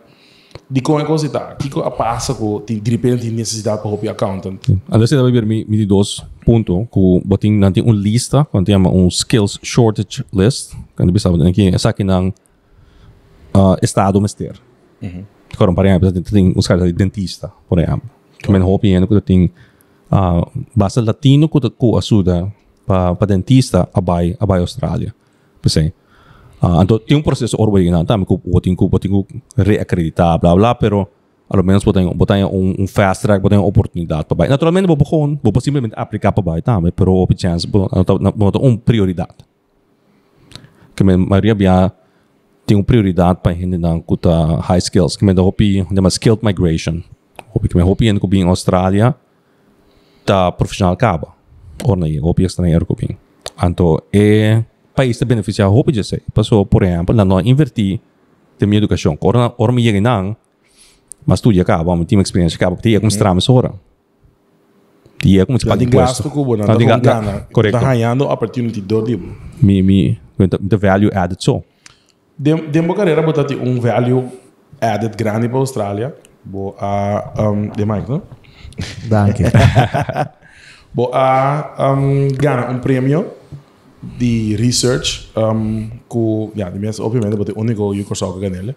de como é coisa tá, que que passa com, tem, de repente, tem necessidade para hobby accountant. Aliás, você deve ver mi, mi dos ponto que botin nanti uma lista, quando tem um skills shortage list, quando bisa aqui essa aqui nang uh, estado mester. Agora, por exemplo, tem uns caras de dentista, por exemplo. Que men hopi yan ko ting uh, basta latino ko ko asuda pa pa dentista abay abay Australia. Uh, processo orway na tama ko botin ko botin ko reacreditar bla bla pero ao menos botar botar um, fast track botar uma oportunidade para naturalmente vou bom vou simplesmente aplicar para também pero houve chance botar uma prioridade que me maioria bia tem uma prioridade para gente na kuta high skills. Que me da hopi, de uma skilled migration. Que me hopi en kubi em Austrália, ta profissional kaba. Or na hopi estrangeiro kubi. Anto é país te beneficiar de sei. Passou, por exemplo, na nós invertir de minha educação. Ora, ora me llega nang, mas tu já kaba, me tinha experiência kaba, tinha como estrar mais hora. Tinha como Tá de gasto que o Bona Tá tá de gana. correcto. Tá ganhando opportunity do tipo. Me, me, the value added so. De, de uma carreira botar um value added grande para a Austrália. Bo a um, de Mike, não? Danke. (laughs) Bo a um, gana um prêmio de research um, que, ja, de mensen, obviamente, botar o único eu consigo ganhar.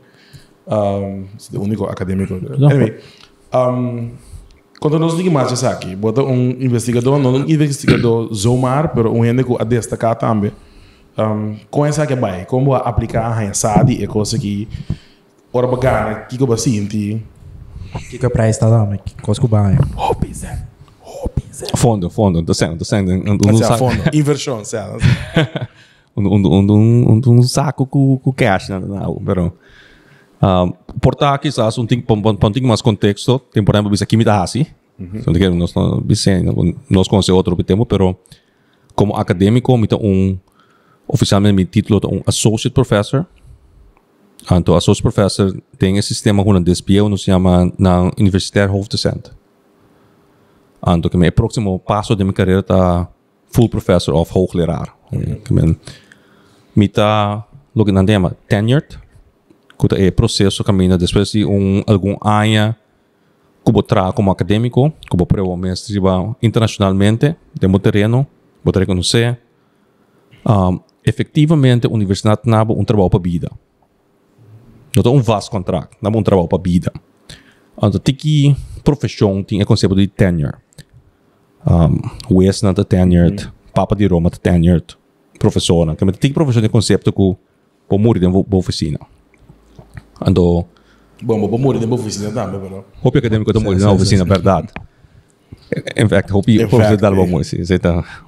Um, o único acadêmico. Anyway, um, quando nós digamos mais isso aqui, bota um investigador, não um investigador zomar, pero um gente que a destacar também. Um, com essa que vai, como aplicar a SAD e coisa que ora bacana, que que eu sinto, Kika pra está dame. Kosko banho. hobby Zé, hobby Zé. Fundo, fundo, do cento, do cento. Um, um, Mas é a saco, fundo, inversão, sabe? (laughs) um, um, um, um, um, um saco com, com cash na na pero um, portar aqui sas um pon pon ting mais contexto tem por exemplo bisa química assim então que nós não nós conhece outro tema pero como acadêmico me um oficialmente meu título é um associate professor Então, associate professor tem esse sistema que DSPE, nos chama na Universitair Hoofddocent. Então, que meu próximo passo da minha carreira está full professor of hoogleraar. Que men, me tá logo na tema tenured, que é processo caminho depois de um algum ano que trabalhar como acadêmico, que vou provar mestre internacionalmente, de meu terreno, vou reconhecer. Um, efetivamente, a universidade não um trabalho para a vida. Não é um vasto contrato, não é um trabalho para a vida. Então, tem que profissão tem o conceito de tenure. Um, West não está tenured, Papa de Roma está tenured, professora. Que tem professor de conceito que vou morrer em boa oficina. Então, Bom, vou morrer de boa oficina também, pero... Hopi acadêmico está morrendo na oficina, verdade. In fact, hopi In professor eh. morrer, sim, isso é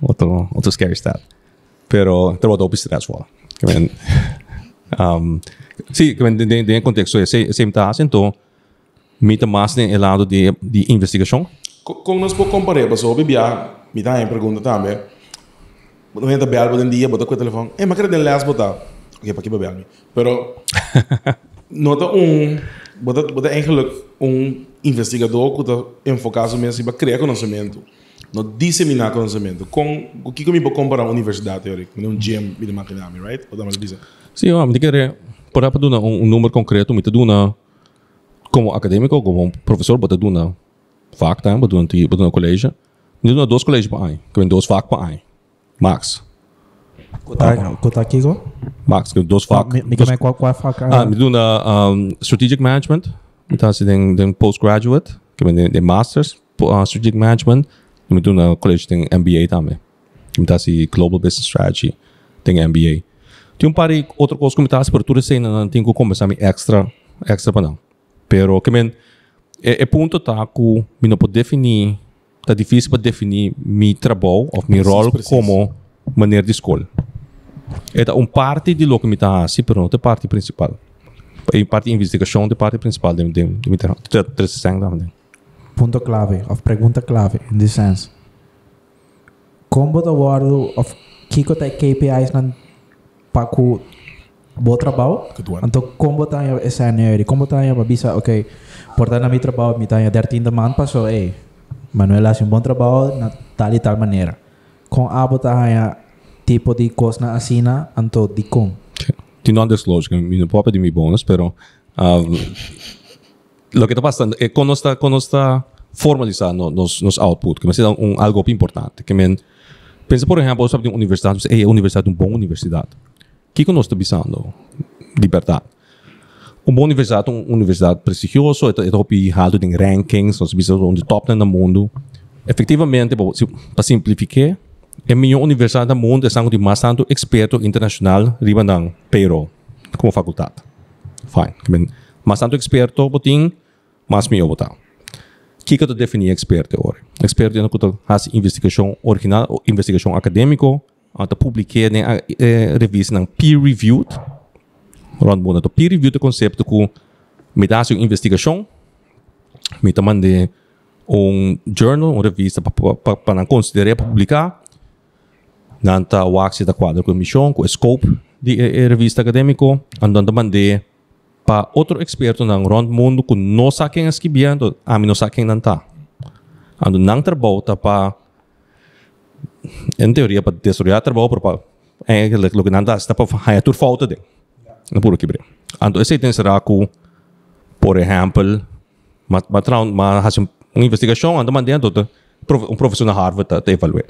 outro, outro scary stat. Pero, trabalho hopi stressful. Que men, um, sim, que men, de, de contexto, esse, esse tá, então, me tá mais no lado de, de investigação. Como nós podemos comparar, pessoal, bebia, me dá uma pergunta também. Não entra algo um dia, bota com o telefone. Eh, mas quero de les botar. Ok, para que bebel me. Pero, nota um, bota, bota eigenlijk um investigador que está enfocado mesmo para criar conhecimento. No disseminar conhecimento. Com, o que eu me vou comparar a universidade, teórico? Um gym, me máquina, right? Ou dá mais dizer. Sim, eu me querer, por exemplo, dar um, número concreto, me dando como acadêmico, como professor, bota dando vaak time, bota dando bota dando colégio. Me dando dois colégios para aí, que vem dois vaak para aí. Max. Kota, kota kiko? Max, que dois vaak. Mi kama kwa kwa faka. Ah, me dando um, strategic management, me tá assim den den postgraduate, vem den, den masters, uh, strategic management, me dando colégio tem MBA também. Que me tá assim global business strategy, tem MBA. Tem um par de outra coisa que me tá assim, por tudo isso não tenho que começar me extra, extra para não. Pero que men é, é ponto tá que me não pode definir, tá difícil para definir meu trabalho ou meu rol como maneira de escolha. É um parte de lo que me tá assim, pero não é parte principal. É parte de investigação, de parte principal de de de meu trabalho. Três também. Punto clave, of pergunta clave, in this sense. Como da guardo of kiko tay KPIs nan paku bo trabalho? Good one. Então, como tayo scenario, como tayo mabisa, okay, porta na mi trabalho, mi tayo 13 the month pa, so, eh, Manuel hace um bom trabalho na tal e tal maneira. Com abo tayo tipo de coisa na assina, anto di com. Ti non disclose, que mi não pode pedir mi bonus, pero um, lo que está passando é quando está quando está formalizando nos nos output, que me um algo importante, que men pensa por exemplo, sabe de universidade, é a universidade uma boa universidade. O que nós está pensando? Liberdade. Uma boa universidade, uma universidade prestigiosa, é é em rankings, nós precisamos de top no mundo. Efetivamente, para simplificar, a melhor universidade do mundo é algo de mais tanto experto internacional riba ng payroll como faculdade. Fine. Men, mais tanto experto botin, mais melhor botar. O que que tu definir experto agora? Experto é que tu faz investigação original, investigação acadêmico, tu publica em eh, revista ng peer reviewed, rond mundo. Então, peer review conceito que me dá uma investigação, me dá mande um journal, uma revista para considerar publicar, nanta o axis da quadro com missão, com scope de revista acadêmico, andando mande para outro experto ng rond mundo que não sabe quem escrevendo, a mim não sabe quem está. Ando não trabalho para em teoria para destruir trabalho para é o que dá está para haya tur falta de no puro quebre ando esse tem será que por exemplo mas mas round mas uma investigação ando mandando um professor na Harvard te evaluar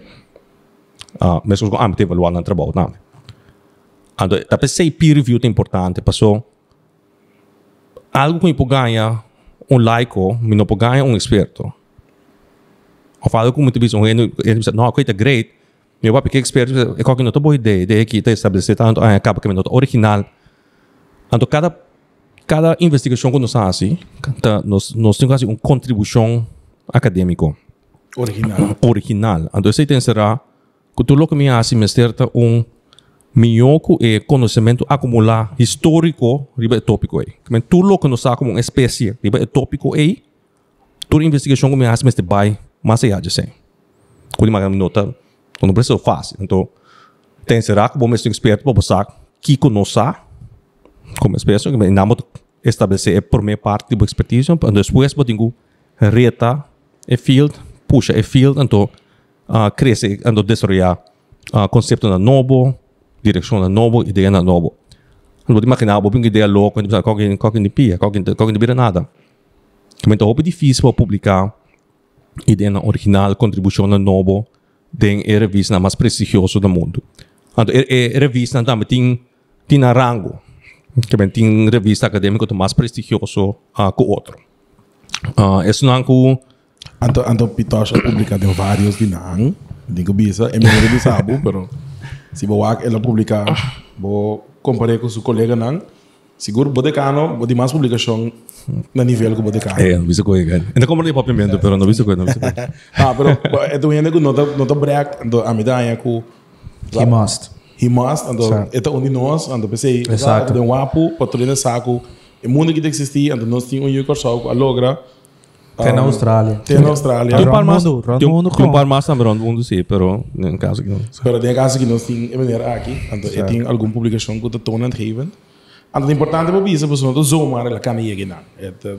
ah mesmo com ah te evaluar no trabalho não ando tapi sei peer review é importante passou algo que pode ganhar um laico, mas não pode ganhar um experto. Of algo que muito bizonho, ele diz, não, coisa great, meu papi que experto, é qualquer nota boa ideia, ideia que está estabelecida, tanto acaba que nota original. Então, cada cada investigação que nós fazemos, nós, nós temos uma contribuição acadêmica. Original. (clears throat) Original. Então, isso tem será que tu logo me faz, me certa um melhor é conhecimento acumular histórico riba tópico aí. Que tu lo que nós como uma espécie riba tópico aí, toda investigação que me faz, me vai mais allá de ser. Quando me nota, quando precisa fácil. Então, tem será que bom mesmo experto para passar que conosco como que não estabelecer é por minha parte de expertise, e depois eu tenho reta é field, puxa é field, então uh, cresce, então desarrollar uh, conceito novo, direção na novo, ideia na novo. Não imaginar, vou ideia louca, alguém, alguém de pia, alguém, alguém de nada. Então, é difícil para publicar ideia na original, contribuição na novo, tem revista mais prestigiosa do mundo. Então, a revista também tem, tem rango, que tem revista acadêmica mais prestigioso uh, que outro. Uh, isso não é que... Anto, anto Pitos ha publicado vários de não, digo bisa, é melhor de sabe, pero se boa ela publica, vou comparar com seu colega não, seguro bodecano, vou de mais publicação na nível que bodecano. É, não bisa coisa. Ainda como nem papiamento, pero não bisa coisa, não bisa coisa. ah, pero é do ainda que nota nota break, ando a medalha com He must. He must, ando é onde nós, ando pensei, Exato. de um patrulha saco, o mundo que existia, ando nós tínhamos um yucor a logra. Tem na Austrália. Tem na Austrália. Tem um par mais, tem um- tem um par mais também, round mundo sim, pero no caso que não. Pero tem caso que nós temos, é maneira aqui, então eu tenho alguma publicação que não geven. Então é importante para isso, porque não zoomar ela can ir não. É, eu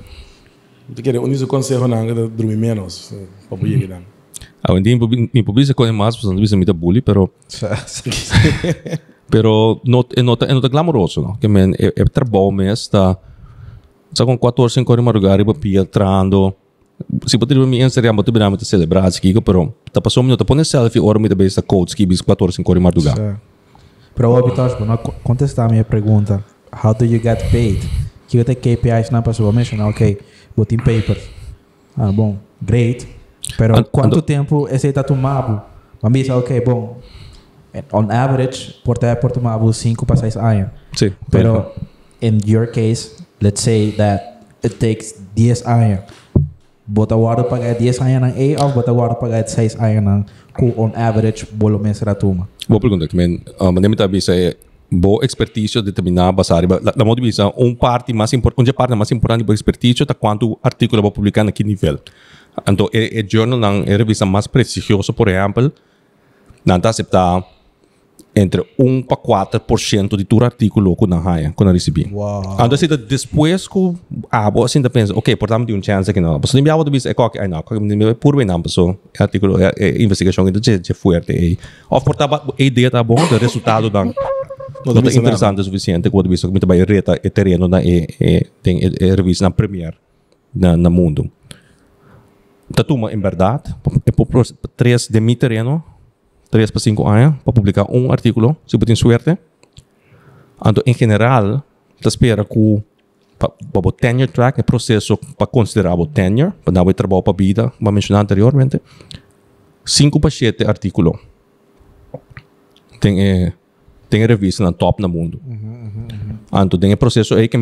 quero unir o conselho não, que dormir menos, para poder ir não. Ah, hindi mi publica coisa mais, porque não bisa muito bully, pero (laughs) pero não é nota é nota glamouroso, não? Que men é, é trabalho mesmo, está com 14 5 horas madrugada para pia trando. Se pode ir me Instagram, botar bem para celebrar aqui, pero tá passou minuto, põe selfie hora me da besta coach que bis 14 5 horas madrugada. Pero o Vitor, não contestar a minha pergunta. How do you get paid? Que eu tenho KPIs na pessoa mencionar, ok, botem papers. Ah, bom, great. Pero And- quanto and- tempo esse está tomado? Vamos dizer, ok, bom, on average, por ter por tomar 5 para 6 anos. Sim. Pero in your case, let's say that it takes 10 anos. Bota guarda pagar 10 anos ng A ou bota guarda pagar 6 anos ng kung on average volume será tuma. Boa pergunta, que men, uh, mas nem bisa é boa expertise determinar basar, la, la modo bisa um parte mais importante, onde parte mais importante boa expertise tá quanto artigo vai publicar naquele nível. Então, é, é jornal não é revista mais prestigiosa, por exemplo, não tá aceitar entre 1 para 4% de todo artigo que não há, que não recebi. Wow. Então, se depois que ah, você ainda pensa, ok, portanto, tem um chance aqui não. Mas não me bisa é qualquer, não, qualquer por bem não, pessoal. É artigo, é, é investigação que é é forte. E, ou por tá, a ideia tá bom, o resultado não (laughs) não bisa interessante o suficiente, quando bisa que muito bem reta é terreno na é é tem é, é revista na premier na na mundo. Tatuma, em verdade, é por três de mi terreno, três para cinco anos, para publicar um artigo, se você tem suerte. Então, em geral, te espera que para o tenure track, é processo para considerar o tenure, para dar o trabalho para a vida, como mencionado anteriormente, cinco para sete artículos. Tem, eh, tem revista na top no mundo. Então, tem processo aí que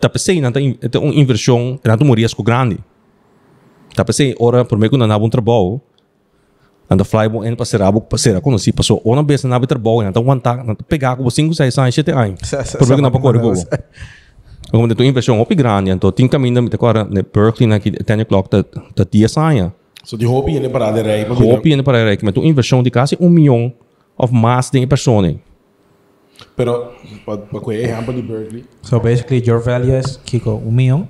tá pensei, não tem uma inversão, tem um risco grande. Pensei, ora, por meio que não há um trabalho, Anda fly mo en pasera bu pasera ko si paso ona bes na bawo na tawon ta na pegar ko 5 6 7 anos. Sa- sa- Por sa que na pa mga ko manos. Como de tu inversão op grande, então tem caminho de agora ne Berkeley na que 10 o'clock da da dia saia. So hoop je in para de rij. Hoop je para reik met tu inversão de quase 1 milhão of mais de pessoas. Pero, para que ejemplo de Berkeley. So basically, your value is, Kiko, un millón.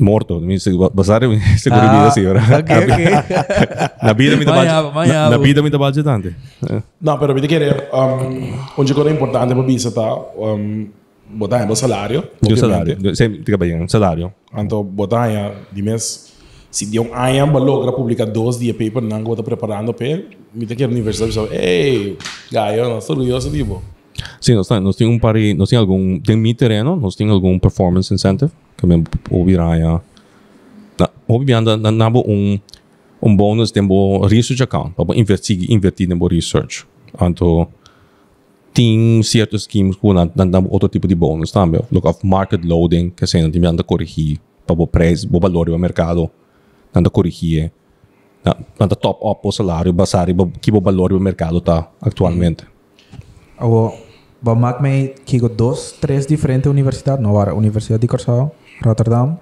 Morto, mi basare seguro vida assim, ora. ok, ok. Na vida me Manhã, da manhã, Na bu. vida me da budget ante. No, pero viste que um, onde coisa importante para visitar, um, botar em salário. Do obviamente. salário, sempre fica bem, salário. Então, botar em, de mês, se de um ano logra publicar dois dias paper, não vou estar preparando para, me tem que ir à universidade e falar, ei, gaio, não estou orgulhoso de você. Sim, nós temos, nós temos um pari, nós temos algum, tem mi terreno, nós temos algum performance incentive, que me obiraya. Na, obviamente, na nabo um um bônus tempo research account, para investir investir no research. Então, tem certos schemes que na na nabo outro tipo de bônus também. Look of market loading, que se não tem anda corrigir para o preço, o valor do mercado, anda corrigir. Na, na top up o salário, basari que o valor do mercado está atualmente. O, ba maak mij, Kiko, dos, tres diferentes universidades. No, waren Universidad de Curaçao, Rotterdam.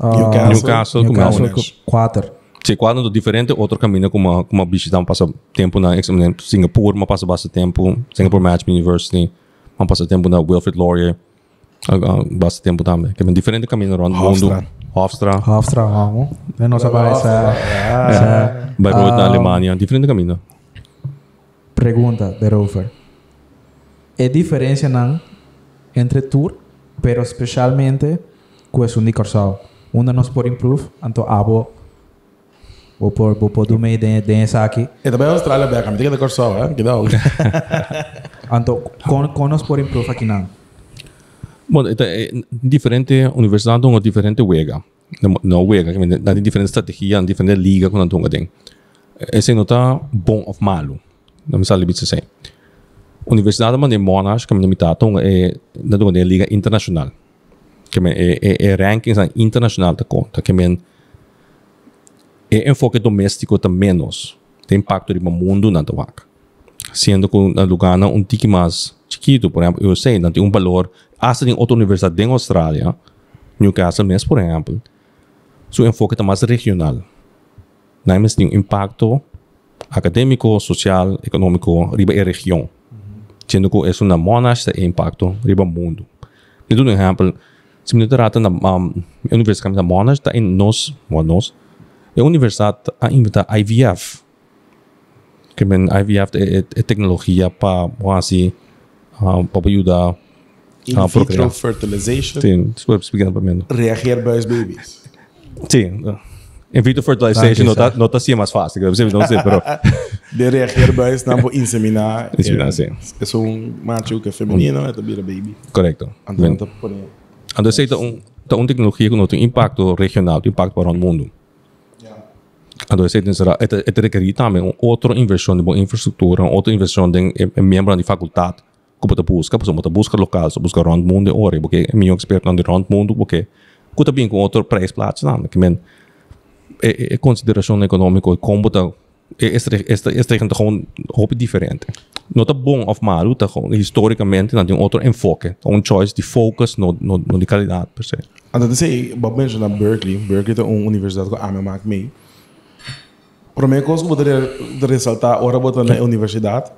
ah, Newcastle. Newcastle, como Newcastle, quatro. Se quando diferente, outro caminho como como visitar passa tempo na exame Singapura, mas passa bastante tempo Singapore Management University, mas passa tempo na Wilfrid Laurier, uh, bastante tempo também. Que é diferente caminho around o mundo. Hofstra. Hofstra, Hofstra, vamos. De nossa essa, essa Bayreuth na Ah. Alemanha, diferente caminho. pergunta de Rover. É diferença não entre tour, pero especialmente questão de Curaçao. Uma nós por improve, então abo vou por vou por do meio de de essa aqui. E também a Austrália, bem, me que dar só, hein? Que dá o. Então com com nós por improve aqui não. Bom, é diferente universidade uma diferente wega. Na wega, que na diferente estratégia, diferente liga com a tem. Esse não tá bom ou malo. Não me sabe dizer assim. Universidade man de Monash, que é na do liga internacional. Que me é é, é rankings na internacional da conta, que me é enfoque doméstico também menos. Tem impacto no mundo na doaca. Sendo que na lugar na um tique mais chiquito, por exemplo, eu sei, não tem um valor, hasta em outra universidade em Austrália, Newcastle mesmo, por exemplo, seu enfoque está mais regional. Não é tem impacto acadêmico, social, econômico, riba a região. Sendo que é uma monash de impacto riba mundo. Por exemplo, se me trata na um, universidade da monash, está em nós, nós, é a universidade a inventar IVF. Que men IVF é, tecnologia para, assim, uh, para ajudar In Ah, vitro fertilization. Sim, desculpa explicar para mim. Os babies. Sim. In vitro fertilization não está não tá assim mais fácil, não sei, pero De reagir bij não vou inseminar. Inseminar, sim. É um macho que feminino, é também a baby. correto. Então, tá por aí. Então, sei tá um tá uma tecnologia que não tem impacto regional, tem impacto para o mundo. Então, sei tem será é é requerir também uma outra inversão de boa infraestrutura, outra inversão de é, é membro da faculdade que você busca, você pode buscar local, você busca around mundo ora, porque é meu expert no around mundo, porque você também com outro preço plats não, que men é, é consideração econômica e como tá é este este este é gewoon hoop diferente. Não tá bom of mal, gewoon historicamente não tem outro enfoque, um choice de focus no no no de qualidade per se. Então, eu sei, Bob mencionou Berkeley. Berkeley é uma universidade que eu amo meio. Para mim, coisa que poderia ressaltar, agora botar na universidade,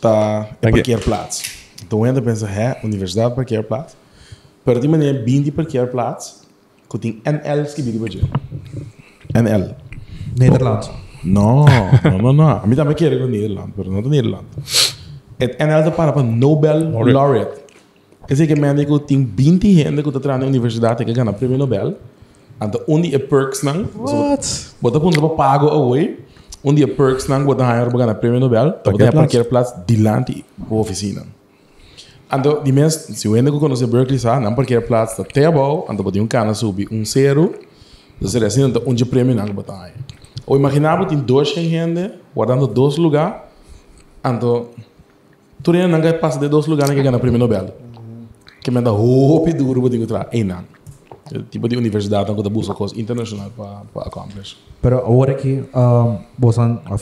tá é Dank je. parkeerplaats. Então, ainda pensa, é, universidade, parkeerplaats. Para die manier, bindi parkeerplaats, que tem NL que bidi budget. NL. Nederlands. No, no, no, no. A mí también quiere con Nederland, pero no de Nederland. Het NL para para Nobel Laureate. Quer dizer que me digo, tem 20 gente que está na universidade que ganha prêmio Nobel. Então, um dia perks não. What? Bota ponto para pago away. Um dia perks não, bota higher para ganhar prêmio Nobel. Bota Parkeerplaats. parkeerplaats dilante da oficina. Então, de mês, se eu ainda conhecer Berkeley, sabe, não parkeerplaats está até bom. Então, bota um cana subir um zero. Seria assim, então, onde prêmio não higher. Ou imaginava tem dois gente guardando dois lugares. Então, tu não vai passar de dois lugares que ganha prêmio Nobel. Que me dá roupa duro para encontrar. Ei, não. O tipo de universidade que busca coisas internacional para accomplish. Pero ahora que um,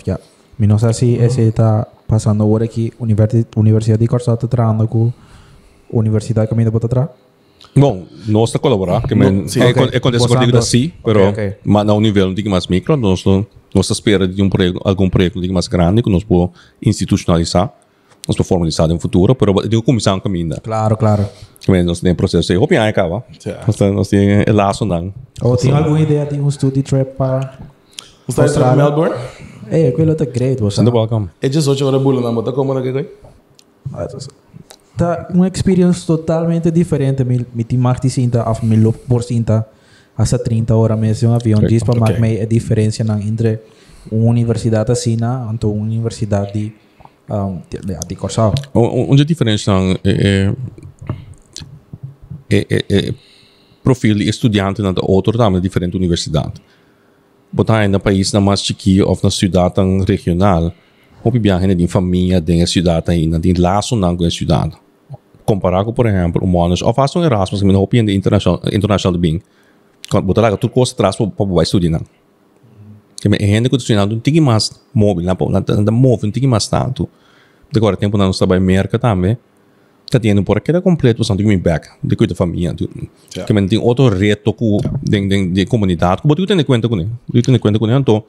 ya, mi no sé si ese está pasando ahora que universi Universidad de Corsa está trabajando con Universidad Camino para atrás. Bom, nós colaborar, men, sim, é, ok. é quando Você eu digo anda- assim, ok, pero ok. mas na um nível um pouco mais micro, nós não nós espera de um projeto, algum projeto um mais grande que nós podemos institucionalizar, nós podemos formalizar no futuro, pero digo começar um caminho ainda. Claro, claro. Men, nós temos processo aí, hope aí acaba. Nós temos nós temos é laço não. ¿O tiene alguna idea de un study trip para... Você está em. Melbourne? Eh, aquilo está great, vos Sendo welcome. É 18 horas bula na moto, como na que? Está uma experience totalmente diferente. Me, me ti mag die cinta of me loop por cinta hasta 30 horas mesmo um avião. Diz para Ok. mag mij a diferença não entre uma universidade assim e uma universidade de um, de, de Corsau. Onde a diferença é, é, é, é perfil de estudante na outra também diferente universidade. Botar na país na mais chiquinho ou na cidade regional, ou viajar de família de cidade ainda, de laço não com a cidade. Comparar com, por exemplo, humanos, ou faz um Erasmus, que não opinião de internacional, internacional bem. Quando botar lá, tudo custa atrás para para estudar não. Que me gente que estudar não tem mais móvel, não não não móvel, não tem mais tanto. De agora tempo não está bem merca também. Tá tendo por aqui completo, você tem que back, de cuida da família. Que men tem outro reto com de de de comunidade. Que botou tem conta com ele. Eu tenho conta com ele, então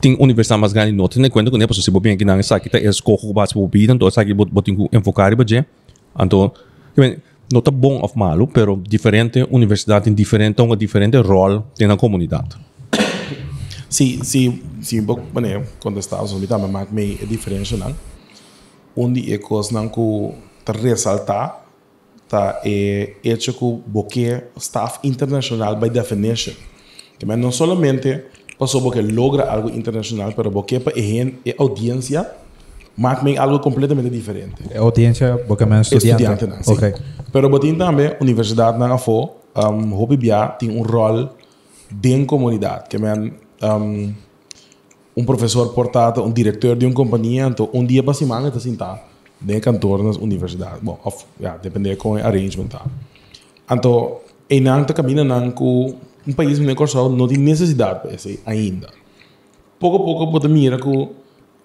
tem universidade mais grande não tem conta com ele, porque se bobear aqui não sabe que tá escola que bate bobida, então sabe que botou enfocar para je. Então, não tá bom ou malo, pero diferente universidade tem diferente um diferente rol na comunidade. Se um pouco, né, quando estava me também mais meio é diferente, não? Onde é coisa não que tá ressaltar, tá é hecho que porque staff internacional by definition. Que não somente passou porque logra algo internacional, pero porque para a audiência, mas meio algo completamente diferente. A audiência, porque é estudante. Estudiante, não, sim. Ok. Pero botin também, universidade na FO, um, Hopi Bia tem um rol dentro da comunidade, que man, um, um professor portado, um diretor de uma companhia, então um dia para semana está sentado dentro cantor nas universidades. Bom, of, ja, depende com o arrangement. Tá. Então, em não está caminhando com um país Corsal não tem necessidade para isso ainda. Pouco a pouco, pode mirar que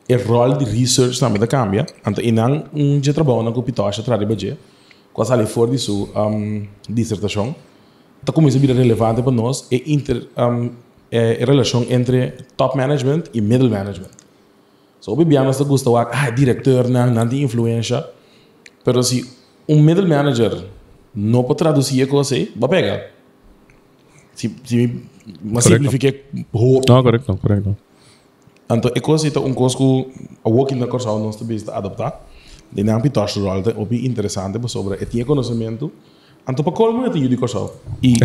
o rol de research também está cambia. Em não um dia trabalho com o Pitocha, atrás de Badia, quando ali fora de sua um, dissertação, está começando a vir relevante para nós é, inter, um, é a relação entre top management e middle management. So, o Bibiano está gostando, ah, diretor, não, não tem influência, pero se um middle manager não pode traduzir a coisa, vai pegar. Se, se mas Correcto. simplifique roupa. Não, correto, correto. Então, é coisa então um coisa que a working na coisa nós também está adaptar. De não pitar o rol, é bem interessante para sobre, é tinha conhecimento. Então, para qual momento eu de coisa e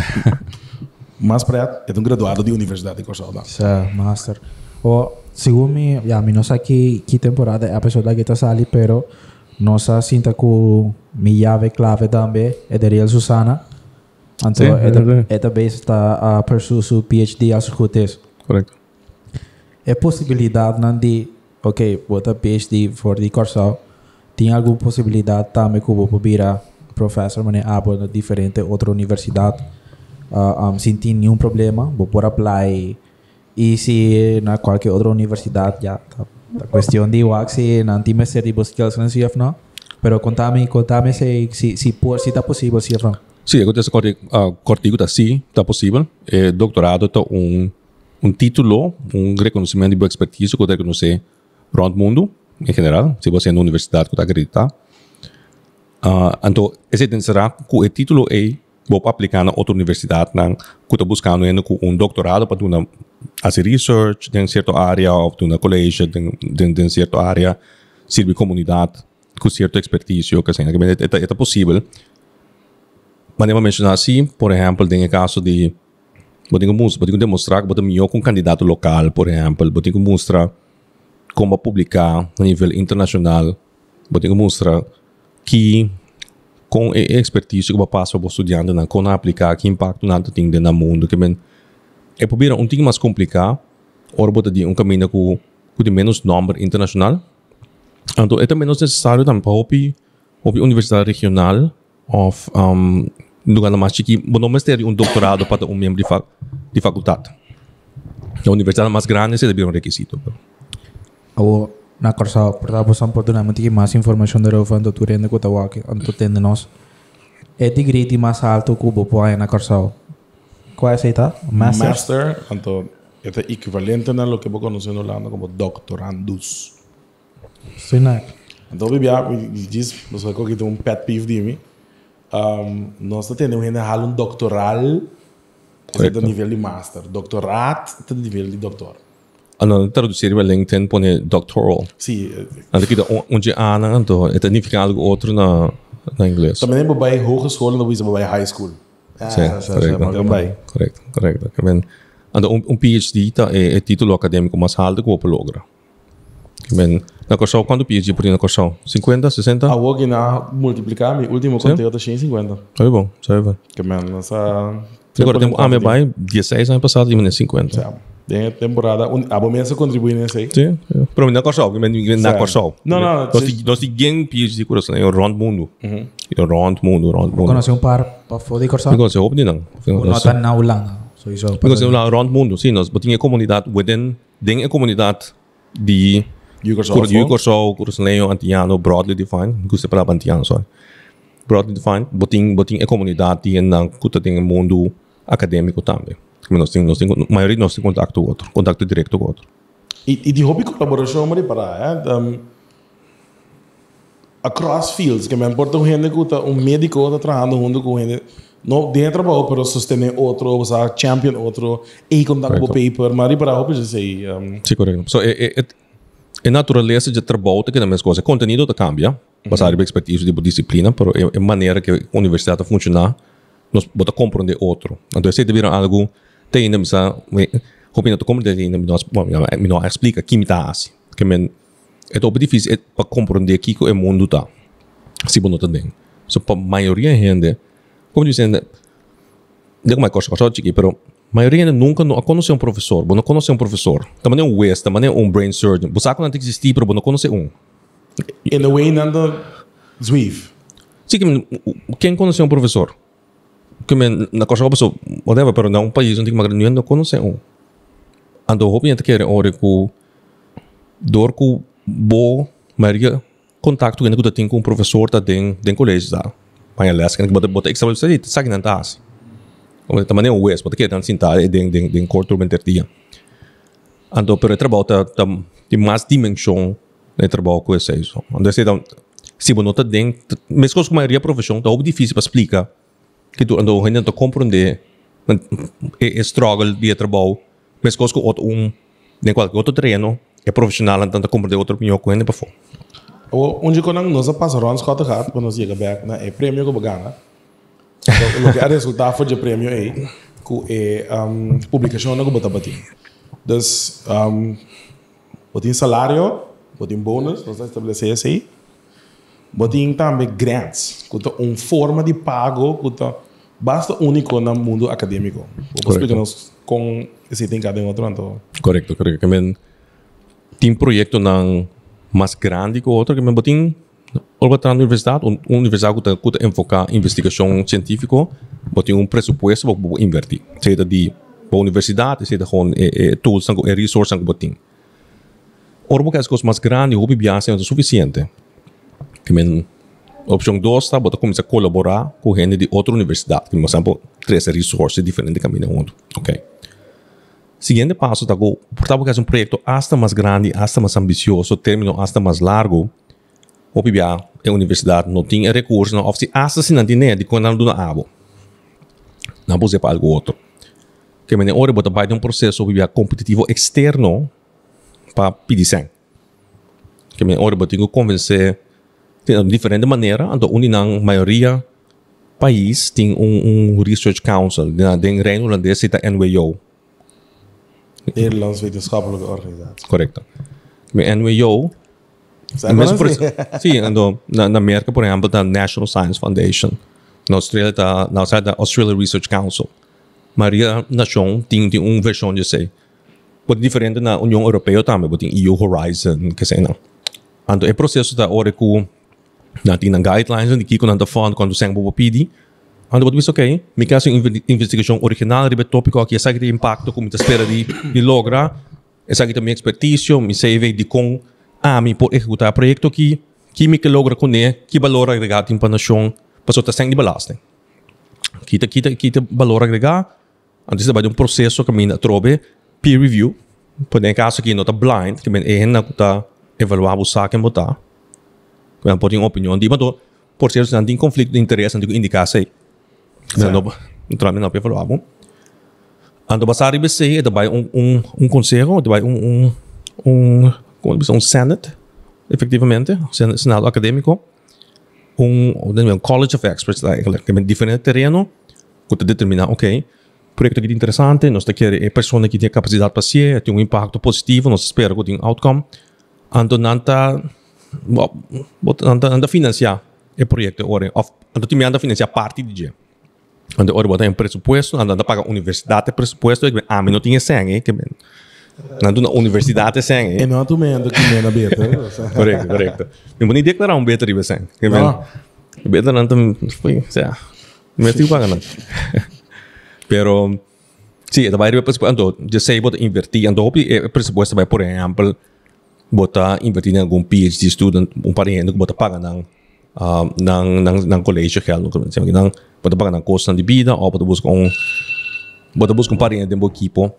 mais para é um graduado de universidade de coisa. Sa master. O segundo me, ya mi no sé que que temporada é a pessoa que está ali, pero no sé sinta que mi llave clave também é de Real Susana. Então, Sim, é é verdade. é também está a pursue su PhD as escutes. Correto. É possibilidade não de, ok, bota PhD for de. Tem alguma possibilidade também que vou virar professor, mas ah, na diferente outra universidade. Uh, um, sem ter nenhum problema, vou por apply. E se na qualquer outra universidade, já, tá, tá questão de eu se não tem mais ser de não sei não. Pero contame, contame se se se por se tá possível se não. Sim, acontece corte, uh, cortigo tá sim, tá possível. É, doutorado tá um um título, um reconhecimento de expertise que eu reconhecer around o mundo, em geral, se você é na universidade que está acreditar. Uh, então, esse será que o título é vou aplicar na outra universidade, na, que está buscando ainda com um doutorado para fazer fazer research em certa área, ou na colégio, em certa área, servir comunidade com certa expertise, que seja, é, é, é possível. Mas eu vou mencionar assim, por exemplo, tem o caso de Podemos mostrar, podemos demonstrar que podemos melhor com um candidato local, por exemplo, podemos mostrar como publicar a nível internacional, podemos mostrar que com a expertise que eu passo para o estudante, na como aplicar, que impacto nada tem no mundo, que bem, é para um pouquinho mais complicado, ou botar um caminho com, com menos número internacional, então é também necessário também para a universidade regional, um, gana mais chiqui, bom mas ter um doutorado para um membro de, fa de faculdade. A universidade mais grande se deve um requisito. Ou na Corsao, portanto, são oportunamente mais informação da Rova do Turenda que eu anto tende nós. É de mais alto que o Bopo aí na Corsao. Qual é tá? Master? Master, então, é equivalente a lo que vos conocen en Holanda como doctorandus. Sim, né? Então, bebia, diz, vamos aqui ter um pet peeve de mim. Um, nós temos ainda um doctoral, é Correcto. do nível de master. Doctorat, é do nível de doutor. Ano, traduzir o LinkedIn pone doctoral. Sim, Ano kita onde ana então, é significa algo outro na na inglês. também é para hogeschool, não é para high school. Ah, Sim, correcto. Kamen, ando um, um PhD tá é, é título acadêmico mais alto que o logra. Kamen, na corção quando PhD por na corção? 50, 60? A hoje na multiplicar, meu último conteúdo é 150. Tá bom, sabe bom. Que man, nossa... Agora tem ah, me vai 16 anos passado e me 50. Sim. Tem temporada, un- a bombense contribui nesse aí. Sim, pero na corção, que men na Sim. corção. Não, não, Nós sim. nós tem PhD coração, é o round mundo. É o round mundo, round mundo. Conhece um par para foder? Because eu opinião. Ou não está na Holanda. É Because lá round mundo, sim, nós botinha comunidade within den a comunidade de Yugoslav. Yugoslav, Cursileo, Antiano, broadly defined, gusto para Antiano, sorry. Broadly defined, boting boting a comunidade na kuta tem mundo acadêmico também. Nós temos, nós temos, a maioria nós tem contato com outro, contato direto com outro. E, e de hobby colaboração, mas para, é, um, across fields, que me importa um gente que um médico está trabalhando junto com gente, não dentro para para sostener outro, usar champion outro, e contato com o paper, mas para hobby já sei, um, Sim, correto. So, é, é, é, é natureza de trabalho que é a mesma coisa. Conteúdo tá cambia, passar de expertise de disciplina, mas é maneira que a universidade funciona, nós bota compreender outro. Então, se tiver algo, tem ainda, misa, opinião da comunidade ainda, nós, bom, me não explica que me tá assim. Que men, é tão difícil para compreender que o mundo tá. Se tá bem. So, para a maioria gente, como dizendo, não é uma coisa, coisa chique, pero a maioria ainda nunca não conhece um professor, não conhece um professor. Também é um West, também é um brain surgeon. Você sabe que não existe, pero não conhece um. in a way, nanda zwief. Sim, que quem conhece um professor? Que men, na coisa que whatever, pero não um país onde uma grande não conhece um. Ando hope gente quer ore com dor com bo maioria contato que tem com um professor tá den den colégio tá. Mas aliás, que bota bota extra você sabe não tá assim. Também é um West, bota que não sentar den den den corto mentertia. Ando pero trabalho tá tá tem mais dimensão no trabalho com esse isso. Ando se dá se não tá den, mesmo com a maioria profissão tá muito difícil para explicar que tu ando ainda tá compreender é struggle de trabalho, mesmo com outro um nem qualquer outro treino é profissional então tá compreender outra opinião com ele para fora. Onde quando nós passamos Scott Hart, quando nós chega back, né, é prêmio que ganha. Então, o que é resultado foi de prêmio aí, que é um, publicação que bota batim. Então, um, botem salário, botem bônus, nós estabelecer isso aí. Botem também grants, que é uma forma de pago que é basta único no mundo acadêmico. Nós com esse tem cada outro, então. Correcto, correcto. Que men tem projeto nang mais grande que o outro, que men botin ou na universidade, uma universidade que está que enfocar investigação científica, botin um pressuposto para invertir. Seja de para universidade, seja gewoon é, é, tools e resources que botin. Ora, porque as coisas mais grandes, o bibiase é suficiente. Que men opção 2 está, bota começar a colaborar com gente de outra universidade, que, por exemplo, três resources diferentes caminho junto. Ok? Siguiente passo, tá, go, portanto, que é um projeto hasta mais grande, hasta mais ambicioso, término hasta mais largo, o PBA, a universidade não tinha recursos, não se não tinha de quando não abo. Não pode ser para algo outro. Que me ora bota vai de um processo PBA competitivo externo para pedir sem. Que me ora bota convencer de diferente maneira, então uninang maioria país tem um, um research council, na den Reino Holandês, está NWO, Nederlands wetenschappelijke organisatie. Correcto. Met NWO, Mesmo por, sim, ando, na, na América, por exemplo, da National Science Foundation. Na Austrália, tá, na Austrália, da Australia Research Council. Maria nação tem, tem uma versão de sei. Pode diferente na União Europeia também, pode tem EU Horizon, que sei não. Ando, é processo da hora que na tem guidelines, de que quando anda falando, quando sem bobo pedi, Ando boto isso ok, mi caso inve- investigação original, ribe tópico aqui, essa que impacto como te espera de, de logra, essa que também expertício, mi CV de com a mi por executar projeto que que mi que logra com ele, que valor agregado em panação, passou tá sem de belasting. Kita kita kita valor agregado, antes de um processo que mina trobe peer review, por em caso aqui nota blind, que men é na kuta evaluar o saque botar. Kaya pode uma opinião di mato, por ser não tem conflito de interesse, não tem indicar sei. Kaya no naturalmente não evaluar bom. Ando basar IBC, é daí um um um conselho, daí um um um como diz um senate, efetivamente, sen- senado acadêmico, um um college of experts, que é diferente terreno, que te determinar, ok, projeto que é interessante, nós te quer é pessoa que tem capacidade para ser, tem um impacto positivo, nós espera que tem outcome, ando nanta anda anda financiar o projeto ora ando time anda financiar parte de dia. Ando ora botar em pressuposto anda pagar universidade pressuposto que ah mas não tinha sangue que na universidade E sangue não tu mendo que mena beta. correto correto me boni declarar um better riba sangue que bem Não. better não tam foi sei me tiu pagar não pero Sim, da vai pressuposto ando de sei bota invertir ando hopi pressuposto vai por exemplo bota invertir em algum PhD student um parente que bota paga ng uh, ng ng ng colégio que no como chama ng bota paga custo de vida ou bota busca um bota busca um parente de um equipo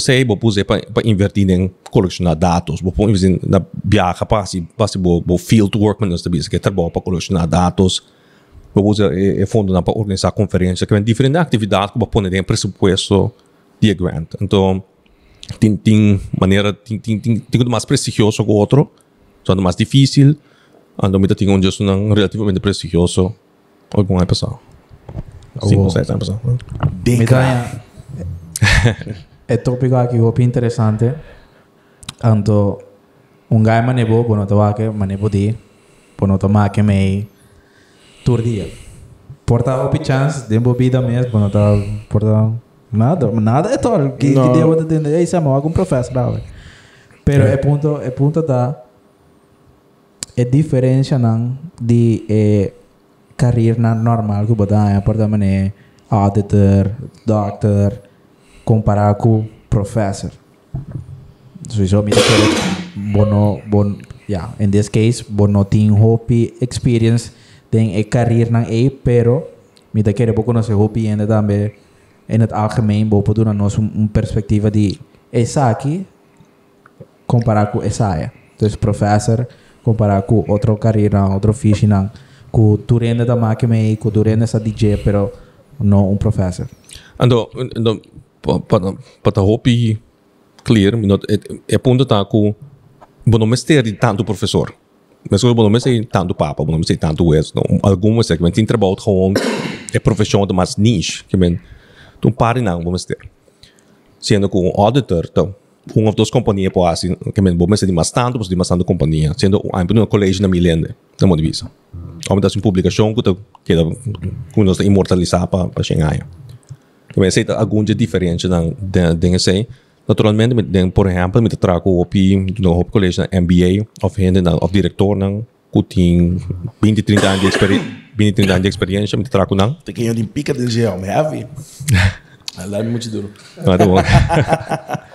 sei vou puse para para invertir em colecionar dados vou pôr investir na viaja para se para se vou vou field work mas não que trabalho para colecionar dados vou usar é, é fundo na para organizar conferência que é diferente atividade que vou pôr em pressuposto de grant então tem, tem maneira, tem, tem, tem, tem mais prestigioso que o outro, só mais difícil, ando me tem um gesto relativamente prestigioso, algum é pessoal. Sim, Oh. você é pessoal. Mitanha, (laughs) é tópico aqui que interessante. Anto, um gai manebo, bono tawa ke manebo di, bono tama ke mei tur dia. Porta opi chance, dembo vida mesmo, bono ta porta nada, nada é todo. Que Não. que você tem, aí sama algum professor lá. Pero é ponto, é ponto da é diferença não de é, carreira normal que botar porta mané auditor, doctor, comparar com professor. So isso me bono bon yeah, in this case bono tem hopi experience tem a carreira na e pero me da quero conhecer hopi ainda também em het algemeen bopo doen nós um, um perspectiva de essa aqui comparar com essa área. Então, professor comparar com outra carreira, outro fiche não, com durante da máquina e com durante essa DJ, pero não um professor. Ando, ando, para hopi clear, é, é ponto tá com bono mestre tanto professor. Mas eu bono mestre tanto papa, bono mestre tanto es, não algumas que men tem trabalho gewoon é profissão de mais niche, que men tu pare não bono mestre. Sendo com um auditor, então uma ou duas companhias pode assim, que men bono mestre de mais tanto, de mais tanto companhia, sendo um colégio na milende, na modo visa. Ou das uma publicação que que que nós imortalizar para para chegar. Que men sei alguma diferença não de Naturalmente, met, den, por exemplo, met de trago op no op college na MBA of hindi na of director ng kuting 20 30 anos de experiência 20 30 anos de experiência met de trago Tem quem de pica de gel, me have. (laughs) Lá é muito duro. Ah, tá bom. (laughs)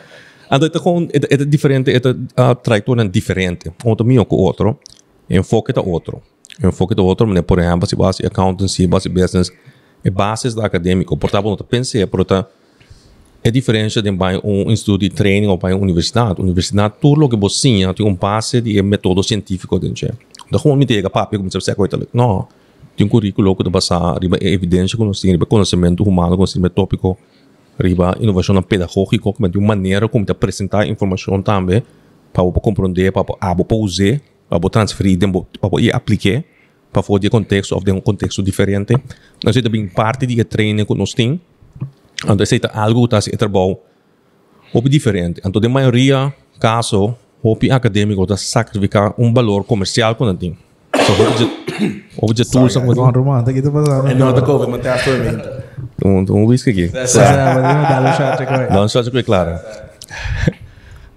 Então, ito kung ito, ito diferente, ito uh, trajectória diferente. Um também com outro, enfoque da outro. Enfoque da outro, mas por exemplo, se base accountancy, base business, é bases da acadêmico. Portanto, pensei, portanto, é diferente de um instituto de training ou uma universidade. Universidade, tudo que você tinha, tem um base de método científico dentro. Então, como me diga, papi, como você vai coisa, não. Tem um currículo que está basado em evidência, conhecimento, humano, conhecimento tópico, riba inovação pedagógica, como de uma maneira como de apresentar informação também, para compreender, para você usar, para transferir, para aplicar, para fazer contexto, ou de um contexto diferente. Nós também parte de treino que nós temos, então, é algo que está trabalho hobby diferente. Então, de maioria caso, hobby acadêmico está sacrificar um valor comercial quando tem. So, hobby de, hobby de tools, Sorry, Não, Romano, tá aqui tá passando. É não, da Covid, mas tem a tormenta. um, um whisky aqui. Dá um shot aqui. Não, só que claro.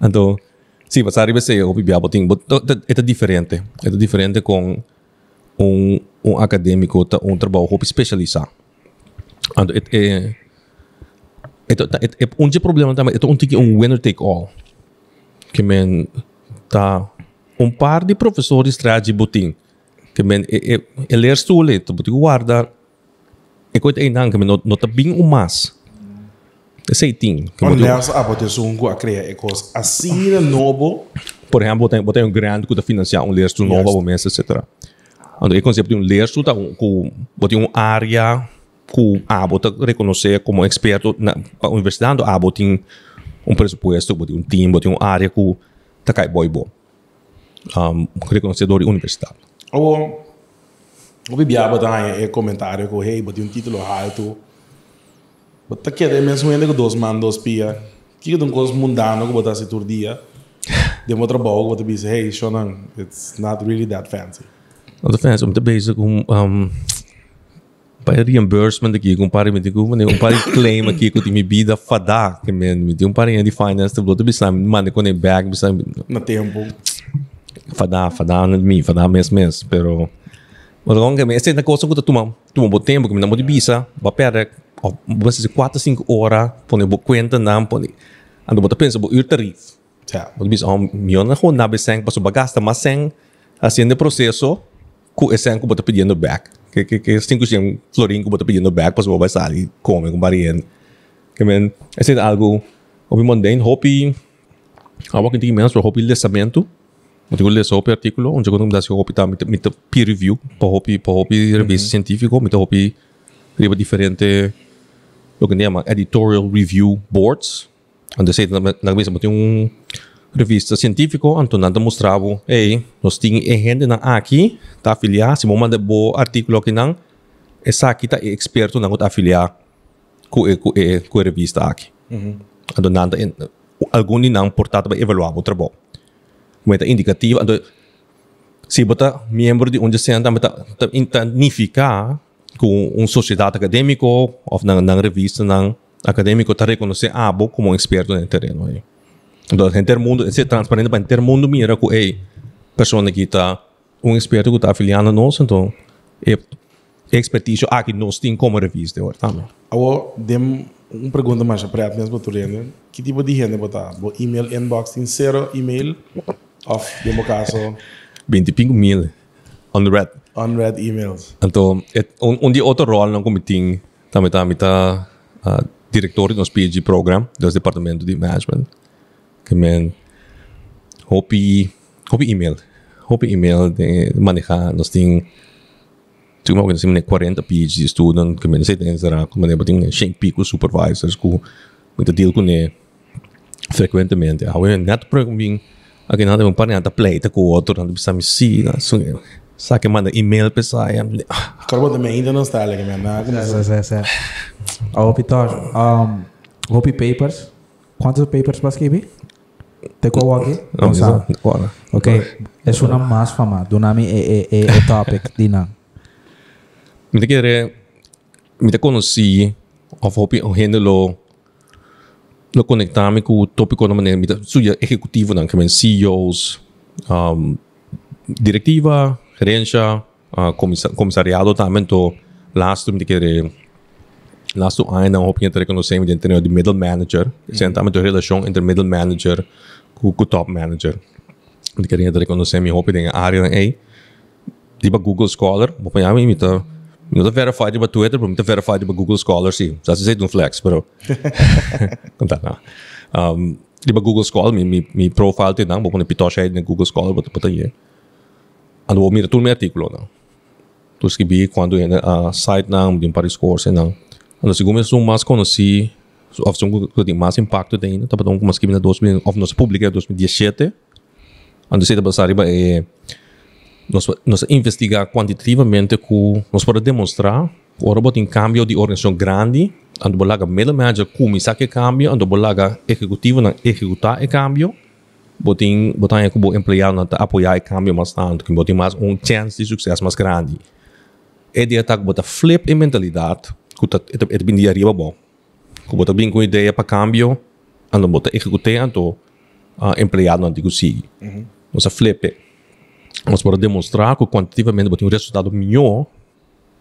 então, sim, mas arriba se hobby biabo tem, but é diferente. É diferente com um, um acadêmico tá um trabalho hop especializado. Ando it é it, it, um problema também ito um tiki um winner take all. Que men tá um par de professores traz buting. Que men e e e ler stule to buting guarda e coit ei nang que men tá bem um mas. É. Que buting- Onleas a bote sungu a criar ecos assim de novo. por exemplo, tem, tem um grande que financiar um lerço novo, ou etc. Então, o conceito de tá um, com, bote uma área que a bota reconhecer como experto na a universidade, a bota tem um pressuposto, bote um time, bote uma área que tá cai boi bom. Um, reconhecedor de universidade. Ou o bibiaba aí é comentário com hey, bote um título alto. Bota que é mesmo ainda com dois man, dois pia. Que é um coisa mundano que botar se tur dia. De um trabalho que botar dizer hey, Shonan, it's not really that fancy. Então, fans, om te bezig com um, para reimbursement aqui, com para me digo, mas um para claim aqui que me bida fada, que men, me um para de finance, te blote bisa, mane com back, bisa Na tempo. fada, fada na mi, fada mes mes, pero mas kung kami, esse na tu tuma, tuma bo tempo que me namo de bisa, ba pere, o basta se 4 5 horas, pone bo kwenta nam, pone ando bo ta pensa bo ur tarif. Tja. Mo bis om mion na ho na beseng paso bagasta maseng haciendo processo ku esen ku bota pedindo back. Que que que cinco cien florin ku bota pedindo back vai sair come com barien. Que men esse é algo obi mundane hopi awa que tem menos para hopi lesamento. Eu tenho ler hopi onde eu não dá se hopi tá mit mit peer review para hopi para hopi revista científico mit hopi riba diferente lo que chama editorial review boards onde sei na na mesa tem um revista científico nada mostrava ei nós temos gente na aqui tá afiliar se manda bo artículo aqui não essa aqui tá experto na afiliar com a revista aqui. Nada algum não portado para evaluar o trabalho meta indicativa então se bota membro de onde senta meta identificar com uma sociedade acadêmica ou na, na revista na acadêmico está reconhecer a abo como um experto no terreno aí. Então, em ter mundo, ser transparente para ter mundo mira com ei, pessoa que está um experto que está afiliando a nós, então é expertise aqui nós temos como revista agora também. Ou dem uma pergunta mais apreat mesmo tu rende. Que tipo de gente botar? Bo email inbox tem zero email of demo caso 25 mil unread. unread emails. Então, é um, um de outro rol no comitê, também também está uh, diretor do nosso PhD program, do departamento de management. Que men hopi hopi email, hopi email de manejar, nós tem tu mo kasi men 40 PhD student que men sei tem será como ne boting shen pico supervisors ku muito deal com ne frequentemente. Ah, eu net program bing aqui nada um par nada play ta com outro, nada bisa me si, na so Saque manda email para sair. Carbo também ainda não está ali, man. Na como Sim, sim, sim. A Hopi Tosh, um, Hopi Papers, quantos papers para escrever? Te qual aqui? Não sabe. Ora. Ok, é uma mais famosa. Do nome é, é, é, é topic, (laughs) Dina. Me te querer, me te conheci, of hopi o gente lo lo conectar-me com o tópico de maneira, me te suja executivo não, que men CEOs, um, diretiva, gerência, uh, comissa comissariado também to last me te querer last ano não hopi te reconhecer me dentro de middle manager, sentamente a relação entre middle manager o top manager. Me te querer te reconhecer me hopi de área ei di ba Google Scholar, yamin mita mita verified di ba Twitter, pero mita verified di ba Google Scholar si. Sa sa dun flex, pero kanta na. Um, di ba Google Scholar, mi, mi, mi profile ti nang, mo pa pito siya ng Google Scholar, bata pata ye. Ano mo mira tul mi artikulo na. Tu escrevi quando a site nang, din para scores nang. Ano siguro sum mas conheci, of sum ko din mas impacto din, tapos kung mas escrevi na 2000, of nos publica 2017. Ano sa ba sari ba eh nós, nós investigar quantitativamente que nós podemos demonstrar que o robô tem cambio de organização grande, ando bolaga middle manager começar que cambio, ando bolaga executivo na executar o cambio, botin botar é que o empregado na apoiar o cambio mais tanto, que botin mais um chance de sucesso mais grande. É de ataque botar flip em mentalidade, que tá é bem dia arriba bom. Que botar bem com ideia para cambio, ando botar executar ando uh, empregado não digo sigue. Nós flip Nós podemos demonstrar que quantitativamente tem um resultado melhor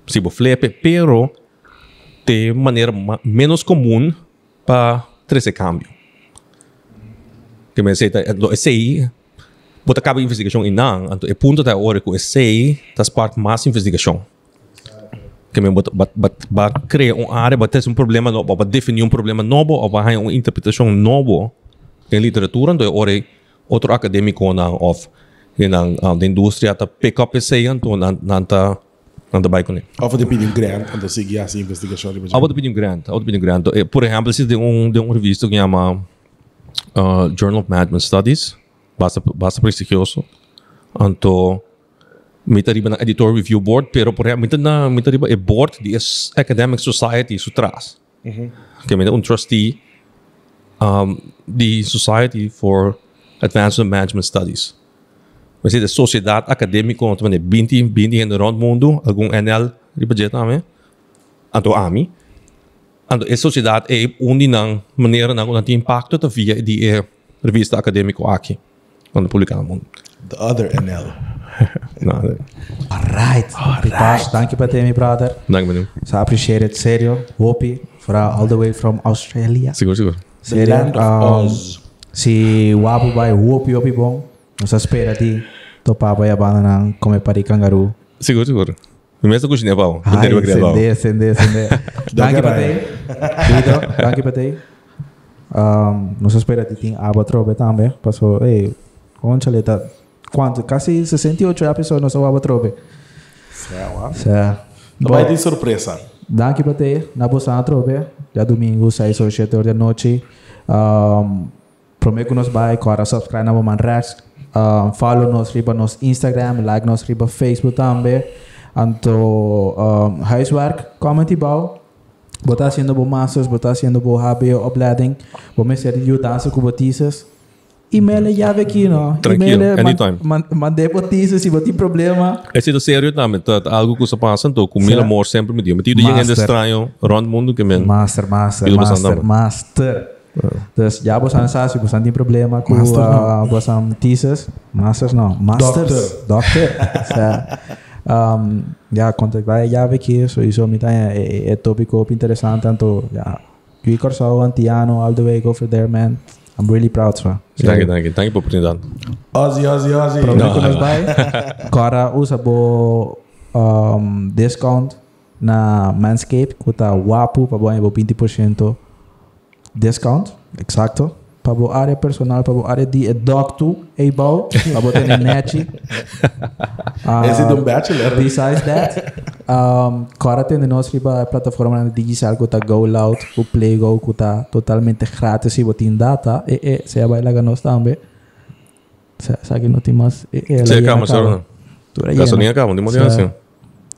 se você flip, pero de maneira ma- menos comum para trazer câmbio. Que me sei, do SI, bota acaba a investigação e não, então é ponto da hora que o SI das parte mais investigação. Que me bat bat bat criar uma área, bater um problema novo, para definir um problema novo, ou para uma interpretação nova em literatura, é hora outro acadêmico na of na uh, indústria tá pick up esse então na na tá na tá bike Of de pedir um grant, então seguir essa investigação. de Ao pedir um grant, ao pedir um grant. Por exemplo, se de um de um revista que chama uh, Journal of Management Studies, basta basta prestigioso. Então, me tariba na editor review board, pero por exemplo, me na me tariba é board de is academic society isso traz. Que me um trustee um, the Society for Advancement Management Studies. Mas é da sociedade acadêmica, onde tem 20, 20 em todo o mundo, algum NL, riba também. Anto AMI. Anto a sociedade é onde não maneira não tem impacto da via de eh, revista acadêmica aqui, quando publicar no mundo. The other NL. (laughs) Não, Alright. Alright. Thank you, Patemi, brother. não, não. So I appreciate it. Sério. Hopi. Fra all the way from Australia. Sério. land of um, Oz. Si Wapo vai Hopi, Hopi bom. Nos espera ti. Topa vai a banda ng Come Pari Kangaroo. Seguro, seguro. Primeiro cozinha, pau. Não Ai, sende, sende. (laughs) Thank you, Patei. Dito. Thank you, Patei. Um, nos espera ti ting aba trobe também. Passou, eh, conchale, tá... Quanto? Quase 68 episódios nos aba trobe. Será? Sa... Vai de surpresa. Daqui para ter, na Bossa Trobe, já domingo, 6 ou 7 horas da noite. Um, prometo que nos vai, agora subscribe na Woman Rex. Um, follow nos riba nos Instagram, like nos riba Facebook também. Então, um, huiswerk, comment ibao. Bota haciendo bo masters, bota haciendo bo HBO opleiding. Bo me ser ajudança com botisas. E-mail chave aqui, não? Tranquilo, E-mail, anytime. Man, mandei botisas, se botar problema. É sido sério também, tá algo que você passa, então, com mil Será? amor sempre me diz. Mas tudo ainda Master. estranho, around o mundo que men. Master, master, Pelo master, bastante. master. Dus ja, bosan sa, si bosan tem problema com Master, uh, bosan thesis. Masters não, masters. Doctor. Sa, um, ja, contactar já aqui, so isso me tá é, é tópico interessante, tanto ja, eu corso antiano all the way go for there, man. I'm really proud, sir. Thank you, thank you. Thank you por oportunidade. Ozzy, Ozzy, Ozzy. Prometo que nos vai. Agora (laughs) usa bo um, discount na Manscaped, que tá wapo para bo 20% discount, exacto. Para bo área personal, para bo área de doctor, able, para bo ter net. Esse um bachelor. Besides that, um, agora tem de nós riba plataforma na digital que tá Go Loud, o Play Go que tá totalmente grátis e botin data, e e se vai lá nós também. Sa sa que não tem mais. E, e, Você calma, senhor. Gasolina acaba, não tem assim.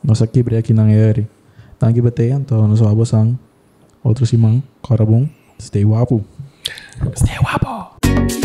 Nós aqui aqui na Eri. Tangi batay então nós vamos ang outro simang, karabong, stay wapo. Stay guapo.